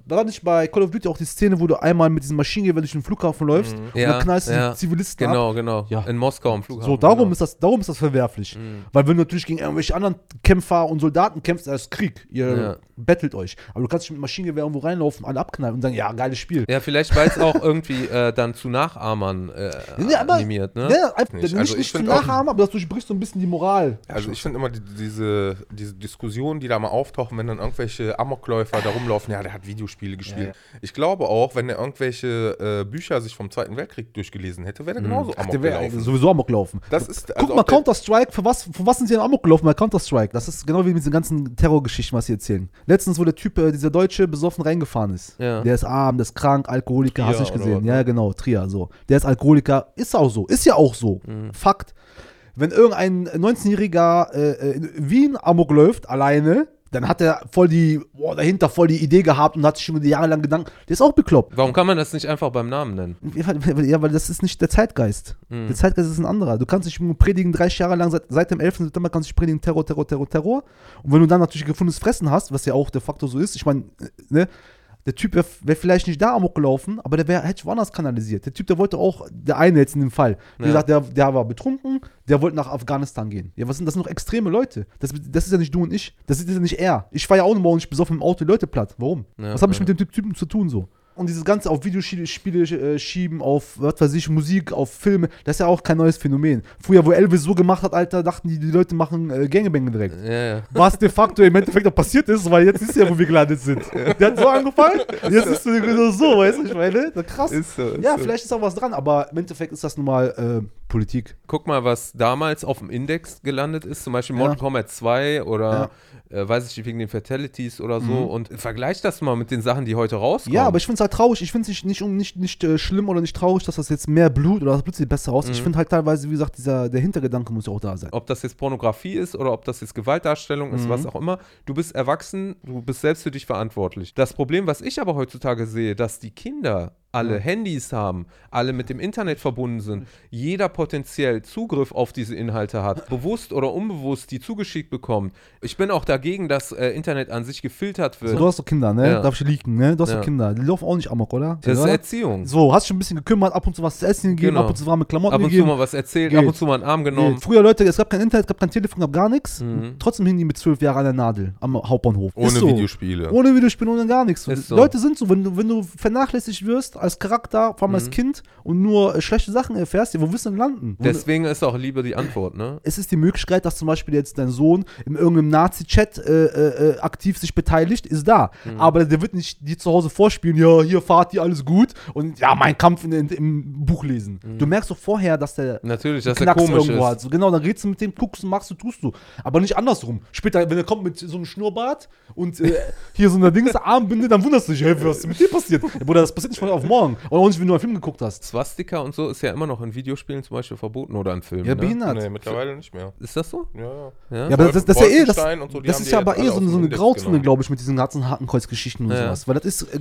war nicht bei Call of Duty auch die Szene, wo du einmal mit diesem Maschinengewehr durch den Flughafen läufst und Ja, dann knallst du ja. die Zivilisten ab? Genau, genau. Ja. In Moskau am Flughafen. So, darum, genau. ist das, darum ist das verwerflich. Weil wenn du natürlich gegen irgendwelche anderen Kämpfer und Soldaten kämpfst, das ist Krieg. Ihr Ja. bettelt euch. Aber du kannst nicht mit Maschinengewehr irgendwo reinlaufen, alle abknallen und sagen, ja, geiles Spiel. Ja, vielleicht weil es auch irgendwie äh, dann zu Nachahmern äh, Ja, aber- animiert, ne? Ja, einfach, Nicht. nicht, Also ich nicht zu nachahmen, aber das durchbricht so ein bisschen die Moral. Also ich finde immer die, diese, diese Diskussionen, die da mal auftauchen, wenn dann irgendwelche Amokläufer da rumlaufen, ja, der hat Videospiele gespielt. Ich glaube auch, wenn er irgendwelche äh, Bücher sich vom Zweiten Weltkrieg durchgelesen hätte, wäre er genauso Ach, Amok der wäre gelaufen. sowieso Amok laufen. Das ist, Guck also mal, Counter-Strike, für was, für was sind sie in Amok gelaufen bei Counter-Strike? Das ist genau wie mit diesen ganzen Terrorgeschichten, was sie erzählen. Letztens, wo der Typ, äh, dieser Deutsche, besoffen reingefahren ist. Ja. Der ist arm, der ist krank, Alkoholiker, Trier hast du nicht gesehen. Ja, ne? genau, Trier, so. Der ist Alkoholiker, ist auch so, ist ja auch so. Mhm. Fakt. Wenn irgendein 19-Jähriger äh, in Wien Amok läuft, alleine, dann hat er voll die, boah, dahinter voll die Idee gehabt und hat sich schon jahrelang Gedanken. Der ist auch bekloppt. Warum kann man das nicht einfach beim Namen nennen? Ja, weil das ist nicht der Zeitgeist. Mhm. Der Zeitgeist ist ein anderer. Du kannst dich predigen 30 Jahre lang, seit, seit dem 11. September kannst du dich predigen Terror, Terror, Terror, Terror. Und wenn du dann natürlich gefundenes Fressen hast, was ja auch de facto so ist, ich meine, ne, der Typ wäre wär vielleicht nicht da amok gelaufen, aber der wär, hätte woanders kanalisiert. Der Typ, der wollte auch, der eine jetzt in dem Fall, wie Ja. gesagt, der, der war betrunken, der wollte nach Afghanistan gehen. Ja, was sind das sind noch extreme Leute? Das, das ist ja nicht du und ich. Das ist ja nicht er. Ich fahre ja auch morgen nicht besoffen im Auto die Leute platt. Warum? Ja, was habe ich mit dem Typ- Typen zu tun so? Und dieses Ganze auf Videospiele äh, schieben, auf, was weiß ich, Musik, auf Filme, das ist ja auch kein neues Phänomen. Früher, wo Elvis so gemacht hat, Alter, dachten die, die Leute machen äh, Gangbang direkt. Ja, ja. Was de facto im Endeffekt auch passiert ist, weil jetzt ist ja, wo wir gelandet sind. Der hat so angefangen, jetzt ist genau so, weißt du, ich meine, krass. Ist so, ist ja, so. vielleicht ist auch was dran, aber im Endeffekt ist das nun mal äh, Politik. Guck mal, was damals auf dem Index gelandet ist, zum Beispiel Ja. Mortal Kombat 2 oder äh, weiß ich nicht, wegen den Fatalities oder so und vergleich das mal mit den Sachen, die heute rauskommen. Mhm. Ja, aber ich finde es halt traurig. Ich finde es nicht, nicht, nicht, nicht äh, schlimm oder nicht traurig, dass das jetzt mehr Blut oder das Blut sieht besser aus. Ich Mhm. finde halt teilweise, wie gesagt, dieser, der Hintergedanke muss ja auch da sein. ob das jetzt Pornografie ist oder ob das jetzt Gewaltdarstellung ist, Mhm. was auch immer, du bist erwachsen, du bist selbst für dich verantwortlich. Das Problem, was ich aber heutzutage sehe, dass die Kinder alle Handys haben, alle mit dem Internet verbunden sind, jeder potenziell Zugriff auf diese Inhalte hat, bewusst oder unbewusst die zugeschickt bekommt. Ich bin auch dagegen, dass äh, Internet an sich gefiltert wird. So, du hast doch Kinder, ne? Ja. Darf ich leaken, ne? Du hast Ja. doch Kinder. Die laufen auch nicht amok, oder? das ist? Erziehung. So, hast dich ein bisschen gekümmert, ab und zu was zu essen gegeben, Genau. ab und zu warme Klamotten Ab und zu gegeben. mal was erzählt, Geht. ab und zu mal einen Arm genommen. Früher, Leute, es gab kein Internet, es gab kein Telefon, gab gar nichts. Mhm. Trotzdem hingen die mit zwölf Jahren an der Nadel am Hauptbahnhof. Ohne so. Videospiele. Ohne Videospiele, ohne gar nichts. So. Leute sind so, wenn du, wenn du vernachlässigt wirst als Charakter, vor allem als Kind und nur äh, schlechte Sachen erfährst, wo willst du denn landen? Wo- Deswegen ist auch Liebe die Antwort, ne? es ist die Möglichkeit, dass zum Beispiel jetzt dein Sohn in irgendeinem Nazi-Chat äh, äh, äh, aktiv sich beteiligt, ist da. Mhm. Aber der wird nicht dir zu Hause vorspielen, ja, hier fahrt ihr alles gut und ja, mein Kampf in, in, im Buch lesen. Du merkst doch vorher, dass der Mhm. Natürlich, dass Knacks komisch irgendwo ist. hat. So, genau, dann redst du mit dem, guckst du, machst du, tust du. Aber nicht andersrum. Später, wenn er kommt mit so einem Schnurrbart und äh, hier so einer Dings, Armbinde, dann wunderst du dich, hey, was ist mit dir passiert? Bruder, das passiert nicht von auf morgen. Und auch nicht, wenn du einen Film geguckt hast. Swastika und so ist ja immer noch in Videospielen zum Beispiel verboten oder in Filmen. Ja, ne? behindert. Nee, mittlerweile nicht mehr. Ist das so? Ja, ja. Ja. Ja, aber das, das, das ist ja eh, das, so, das ist ja aber eh so, so eine Grauzone, glaube ich, mit diesen ganzen Hakenkreuzgeschichten und Ja. sowas. Weil das ist äh,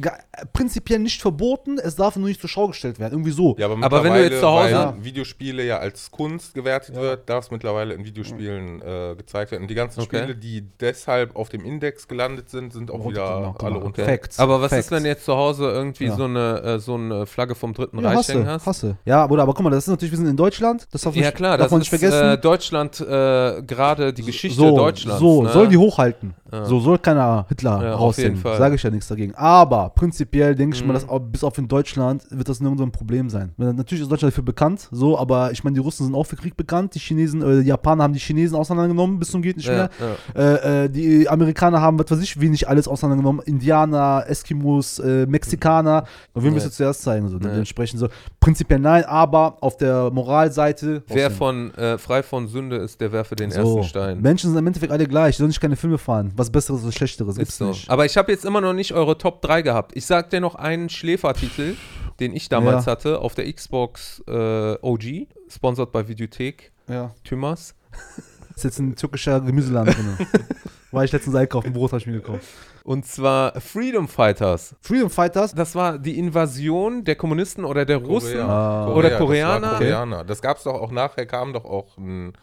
prinzipiell nicht verboten, es darf nur nicht zur Schau gestellt werden. Irgendwie so. Ja, aber, Aber wenn du jetzt zu mittlerweile, Hause- weil Videospiele ja als Kunst gewertet wird, darf es mittlerweile in Videospielen äh, gezeigt werden. Und die ganzen Okay. Spiele, die deshalb auf dem Index gelandet sind, sind auch wieder alle genau. runter. Facts. Aber was Facts. ist, wenn jetzt zu Hause irgendwie Ja. so, eine, äh, so eine Flagge vom Dritten Ja, Reich hängen hasse, hast? hasse. Ja, Bruder, aber guck mal, das ist natürlich, wir sind in Deutschland, das darf, Ja nicht, klar, darf das man nicht ist vergessen. äh, Deutschland, äh, gerade die Geschichte so, Deutschlands. So, ne? soll die hochhalten. Ja. So soll keiner Hitler Ja, raushängen. Sage ich ja nichts dagegen. Aber prinzipiell denke ich mal, Mhm. dass auch, bis auf in Deutschland wird das nirgendwo ein Problem sein. Natürlich ist Deutschland dafür bekannt, so, aber ich meine, die Russen sind auch für Krieg bekannt. Die Chinesen, äh, die Japaner haben die Chinesen auseinandergenommen, bis zum geht nicht ja, mehr. Äh, äh, die Amerikaner haben, was weiß ich, wenig alles auseinandergenommen. Indianer, Eskimos, äh, Mexikaner. Und du Nee. zuerst zeigen? So. Dementsprechend so. Prinzipiell nein, aber auf der Moralseite. Wer von äh, frei von Sünde ist, der werfe den so. ersten Stein. Menschen sind im Endeffekt alle gleich. Die sollen nicht keine Filme fahren. Was Besseres oder Schlechteres gibt's Ist so. nicht. Aber ich habe jetzt immer noch nicht eure Top 3 gehabt. Ich sag dir noch einen Schläfertitel, den ich damals Ja. hatte, auf der Xbox äh, OG, sponsored bei Videothek, Ja. Tümmers. Ist jetzt ein türkischer Gemüseladen drin. War ich letztens einkaufen, Brot habe ich mir gekauft. Und zwar Freedom Fighters. Freedom Fighters. Das war die Invasion der Kommunisten oder der Russen. Ah. Oder das war Koreaner. Koreaner. Das gab es doch auch nachher, kam doch auch ein,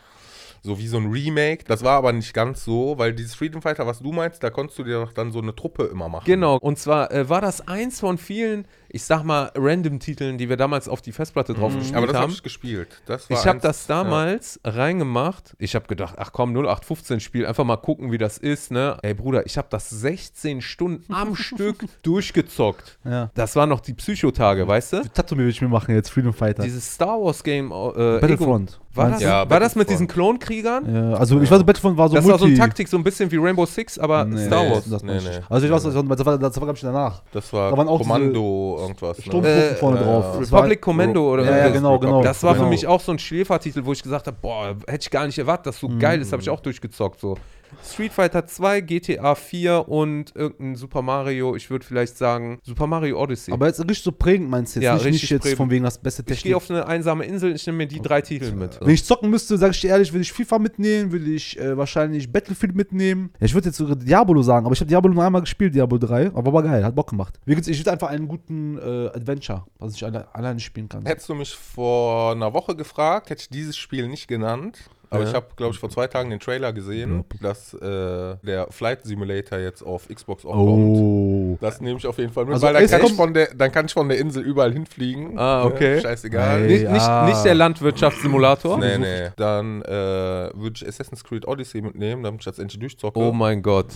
so wie so ein Remake. Das war aber nicht ganz so, weil dieses Freedom Fighter, was du meinst, da konntest du dir doch dann so eine Truppe immer machen. Genau, und zwar äh, war das eins von vielen, ich sag mal, Random-Titeln, die wir damals auf die Festplatte drauf gespielt Mhm. Aber das habe haben. ich gespielt. Das war Ich habe das damals reingemacht. Ich habe gedacht, ach komm, 0815 Spiel, einfach mal gucken, wie das ist, ne? Ey Bruder, ich habe das 16 Stunden am Stück durchgezockt. Ja. Das waren noch die Psychotage, weißt du? Tattoo will ich mir machen jetzt, Freedom Fighter. Dieses Star Wars Game äh, Ego, Battlefront. war das, Ja, war das mit diesen Klonkriegern? Ja, also ich weiß, Battlefront war so das war so eine Multi- Taktik, so ein bisschen wie Rainbow Six, aber Nee, Star nee. Wars. Das Nee, nee. nicht. Also ich weiß, das war, das war, das war glaube ich, danach. Das war Da waren auch diese Kommando irgendwas. Ne? Sturmtruppen Äh, vorne äh, drauf. ja. Das war- Republic Commando oder Ja, ja, genau, genau. Das war genau. für mich auch so ein Schläfertitel, wo ich gesagt habe, boah, hätte ich gar nicht erwartet, dass so geil ist, habe ich auch durchgezockt. So. Street Fighter 2, GTA 4 und irgendein Super Mario, ich würde vielleicht sagen Super Mario Odyssey. Aber jetzt richtig so prägend meinst du jetzt, Ja, nicht, richtig nicht jetzt prägend. von wegen das beste ich Technik. gehe auf eine einsame Insel, ich nehme mir die drei Titel mit. Wenn ich zocken müsste, sage ich dir ehrlich, würde ich FIFA mitnehmen, würde ich äh, wahrscheinlich Battlefield mitnehmen. Ja, ich würde jetzt sogar Diablo sagen, aber ich habe Diablo nur einmal gespielt, Diablo 3, aber war geil, hat Bock gemacht. Ich würde einfach einen guten äh, Adventure, was ich alle, alleine spielen kann. Hättest du mich vor einer Woche gefragt, hätte ich dieses Spiel nicht genannt. Aber Ja. ich habe, glaube ich, vor zwei Tagen den Trailer gesehen, dass äh, der Flight Simulator jetzt auf Xbox auch kommt. Oh. Das nehme ich auf jeden Fall mit, Also weil dann kann, ich von der, dann kann ich von der Insel überall hinfliegen. Ah, okay. Ne? Scheißegal. Ey. Nicht, nicht, ah. nicht der Landwirtschaftssimulator. Nee, nee. Dann äh, würde ich Assassin's Creed Odyssey mitnehmen, damit ich das endlich durchzocke. Oh mein Gott.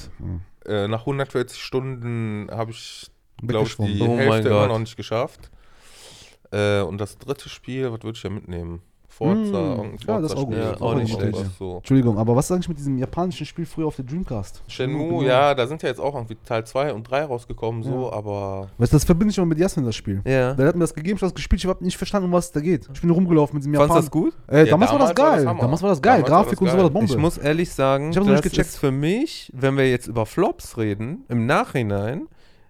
äh, nach 140 Stunden habe ich, glaube ich, die Oh Hälfte immer noch nicht geschafft. Äh, und das dritte Spiel, was würde ich ja mitnehmen? Forza, Mm, ja, das ist auch gut. Ja, auch nicht schlecht. So. Entschuldigung, aber was sag ich mit diesem japanischen Spiel früher auf der Dreamcast? Shenmue, ja, da sind ja jetzt auch irgendwie Teil 2 und 3 rausgekommen, so, aber Weißt du, das verbinde ich immer mit Jasmin, das Spiel. Ja. Der hat mir das gegeben, ich habe das gespielt, ich habe nicht verstanden, um was es da geht. Ich bin nur rumgelaufen mit diesem Fandest du Japan. das gut? Äh, Ja, damals, war das damals war das geil. Hammer. damals war das geil. Damals war Grafik das und so war das Bombe. Ich muss ehrlich sagen, Ich das nicht gecheckt. ist für mich, wenn wir jetzt über Flops reden, im Nachhinein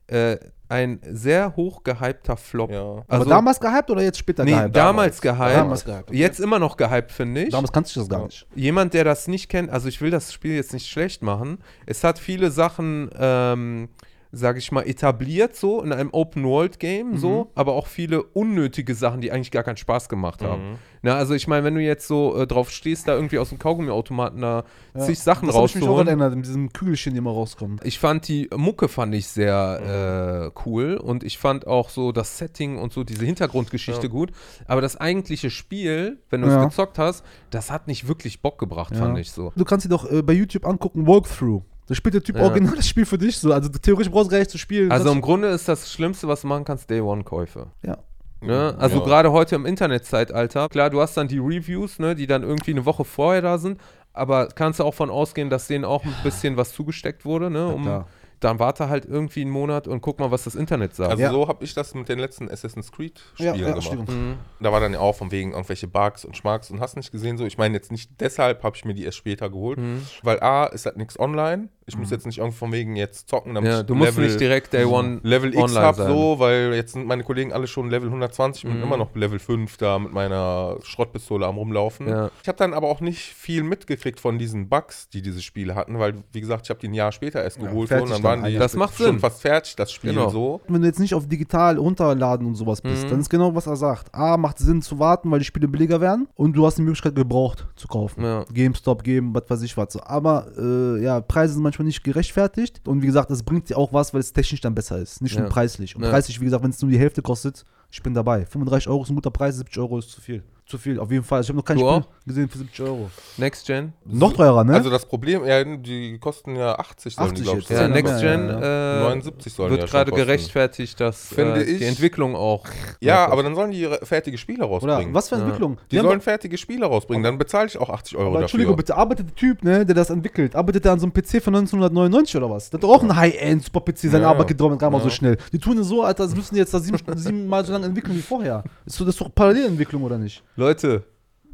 äh, ein sehr hoch gehypter Flop. ja. aber Also, damals gehypt oder jetzt später nee, gehypt? damals gehypt. Damals gehypt, okay. Jetzt immer noch gehypt, finde ich. Damals kannte ich das gar Ja. nicht. Jemand, der das nicht kennt, also ich will das Spiel jetzt nicht schlecht machen. Es hat viele Sachen, ähm, sage ich mal, etabliert so in einem Open-World-Game so, aber auch viele unnötige Sachen, die eigentlich gar keinen Spaß gemacht haben. Na, also ich meine, wenn du jetzt so äh, drauf stehst, da irgendwie aus dem Kaugummiautomaten da zig Sachen das hab ich mich auch rauszuholen. erinnert, in diesem Kügelchen, die immer rauskommen. Ich fand die Mucke fand ich sehr äh, cool und ich fand auch so das Setting und so diese Hintergrundgeschichte Ja. gut. Aber das eigentliche Spiel, wenn du Ja. es gezockt hast, das hat nicht wirklich Bock gebracht, fand ich so. Du kannst dir doch äh, bei YouTube angucken, Walkthrough. Da spielt der Typ Ja. original das Spiel für dich so. Also theoretisch brauchst du gar nicht zu spielen. Also im Grunde ist das Schlimmste, was du machen kannst, Day-One-Käufe. ja. Ne? Also Ja. gerade heute im Internetzeitalter, klar, du hast dann die Reviews, ne, die dann irgendwie eine Woche vorher da sind, aber kannst du auch von ausgehen, dass denen auch ein bisschen was zugesteckt wurde, ne? Um, klar. Dann warte halt irgendwie einen Monat und guck mal, was das Internet sagt. Also Ja. so habe ich das mit den letzten Assassin's Creed Ja, Spielen ja, gemacht. stimmt. Mhm. Da war dann ja auch von wegen irgendwelche Bugs und Schmacks und hast nicht gesehen so. Ich meine jetzt nicht deshalb habe ich mir die erst später geholt, Mhm. weil A ist halt nichts online. Ich muss jetzt nicht irgendwie von wegen jetzt zocken, damit Ja, ich du musst Level, nicht direkt Day One Level X online hab sein. so, weil jetzt sind meine Kollegen alle schon Level 120 und Mhm. immer noch Level 5 da mit meiner Schrottpistole am rumlaufen. Ja. Ich habe dann aber auch nicht viel mitgekriegt von diesen Bugs, die diese Spiele hatten, weil wie gesagt, ich habe die ein Jahr später erst Ja, geholt und dann dann waren die. Das macht schon Sinn. fast fertig, das Spiel Genau. so. Wenn du jetzt nicht auf digital runterladen und sowas bist, Mhm. dann ist genau, was er sagt. A, macht Sinn zu warten, weil die Spiele billiger werden und du hast die Möglichkeit gebraucht zu kaufen. Ja. GameStop geben, was weiß ich was. So. Aber äh, ja, Preise sind manchmal nicht gerechtfertigt und wie gesagt, es bringt dir auch was, weil es technisch dann besser ist, nicht Ja. nur preislich. Und Ja. preislich, wie gesagt, wenn es nur die Hälfte kostet, ich bin dabei. 35 Euro ist ein guter Preis, 70 Euro ist zu viel. Zu viel, auf jeden Fall. Ich habe noch kein Du Spiel auch? gesehen für 70 Euro. Next Gen? Noch teurer, ne? Also das Problem, ja, die kosten ja 80, sollen 80 die, ich, jetzt. Ja. Next ja, Gen ja, Äh, 79 sollen die wird ja gerade gerechtfertigt, dass Finde äh, die Entwicklung auch. Ja, aber dann sollen die fertige Spiele Oder rausbringen. was für. Entwicklung? Die haben sollen fertige Spiele rausbringen, dann bezahle ich auch 80 Euro Aber dafür. Entschuldigung, bitte, arbeitet der Typ, ne, der das entwickelt, arbeitet der an so einem PC von 1999 oder was? Das ist doch auch ein High-End-Super-PC, seine Ja, Arbeit geht gar mal so schnell. Die tun es so, Alter, als müssen die jetzt da sieben, siebenmal so lange entwickeln wie vorher. Ist so, das ist doch Parallelentwicklung, oder nicht? Leute,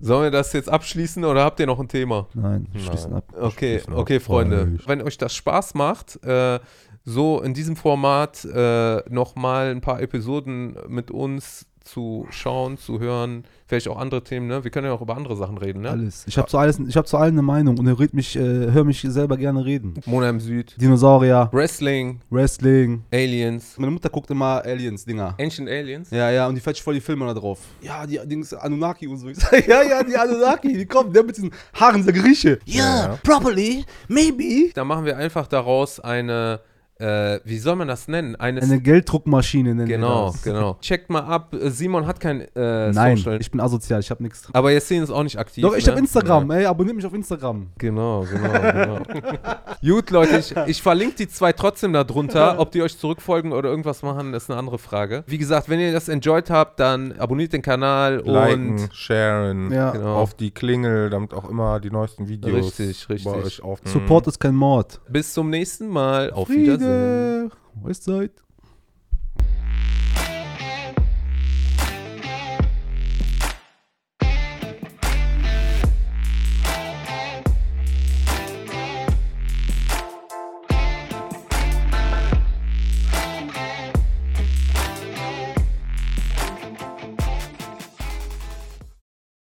sollen wir das jetzt abschließen oder habt ihr noch ein Thema? Nein, Nein. schließen ab. Okay, Schließen ab. okay, Freunde. Wenn euch das Spaß macht, äh, so in diesem Format äh, nochmal ein paar Episoden mit uns zu schauen, zu hören, vielleicht auch andere Themen, ne? Wir können ja auch über andere Sachen reden, ne? Alles. Ich habe zu, alles- ich hab zu allen eine Meinung und er redet mich, äh, hör mich selber gerne reden. Mona im Süd, Dinosaurier, Wrestling, Wrestling. Aliens, Meine Mutter guckt immer Aliens-Dinger. Ancient Aliens. Ja, ja, und die fetcht voll die Filme da drauf. Ja, die Dings, Anunnaki und so. Ich sag, ja, ja, die Anunnaki, die kommen, der mit diesen Haaren, der Grieche. Ja. properly, maybe. Da machen wir einfach daraus eine, äh, wie soll man das nennen? Eine, Eine Gelddruckmaschine nennen wir genau, das. genau. Checkt mal ab, Simon hat kein äh, Nein, Social. ich bin asozial, ich habe nichts drin. aber jetzt sehen ist auch nicht aktiv. Doch, ich ne? habe Instagram, ey, abonniert mich auf Instagram. Genau, genau, genau. Gut, Leute, ich, ich verlinke die zwei trotzdem da drunter. Ob die euch zurückfolgen oder irgendwas machen, ist eine andere Frage. Wie gesagt, wenn ihr das enjoyed habt, dann abonniert den Kanal Liken, und sharen, Ja. Genau. auf die Klingel, damit auch immer die neuesten Videos Richtig, richtig. bei euch auf. Support ist kein Mord. bis zum nächsten Mal. Auf Wiedersehen. Friede, Westside.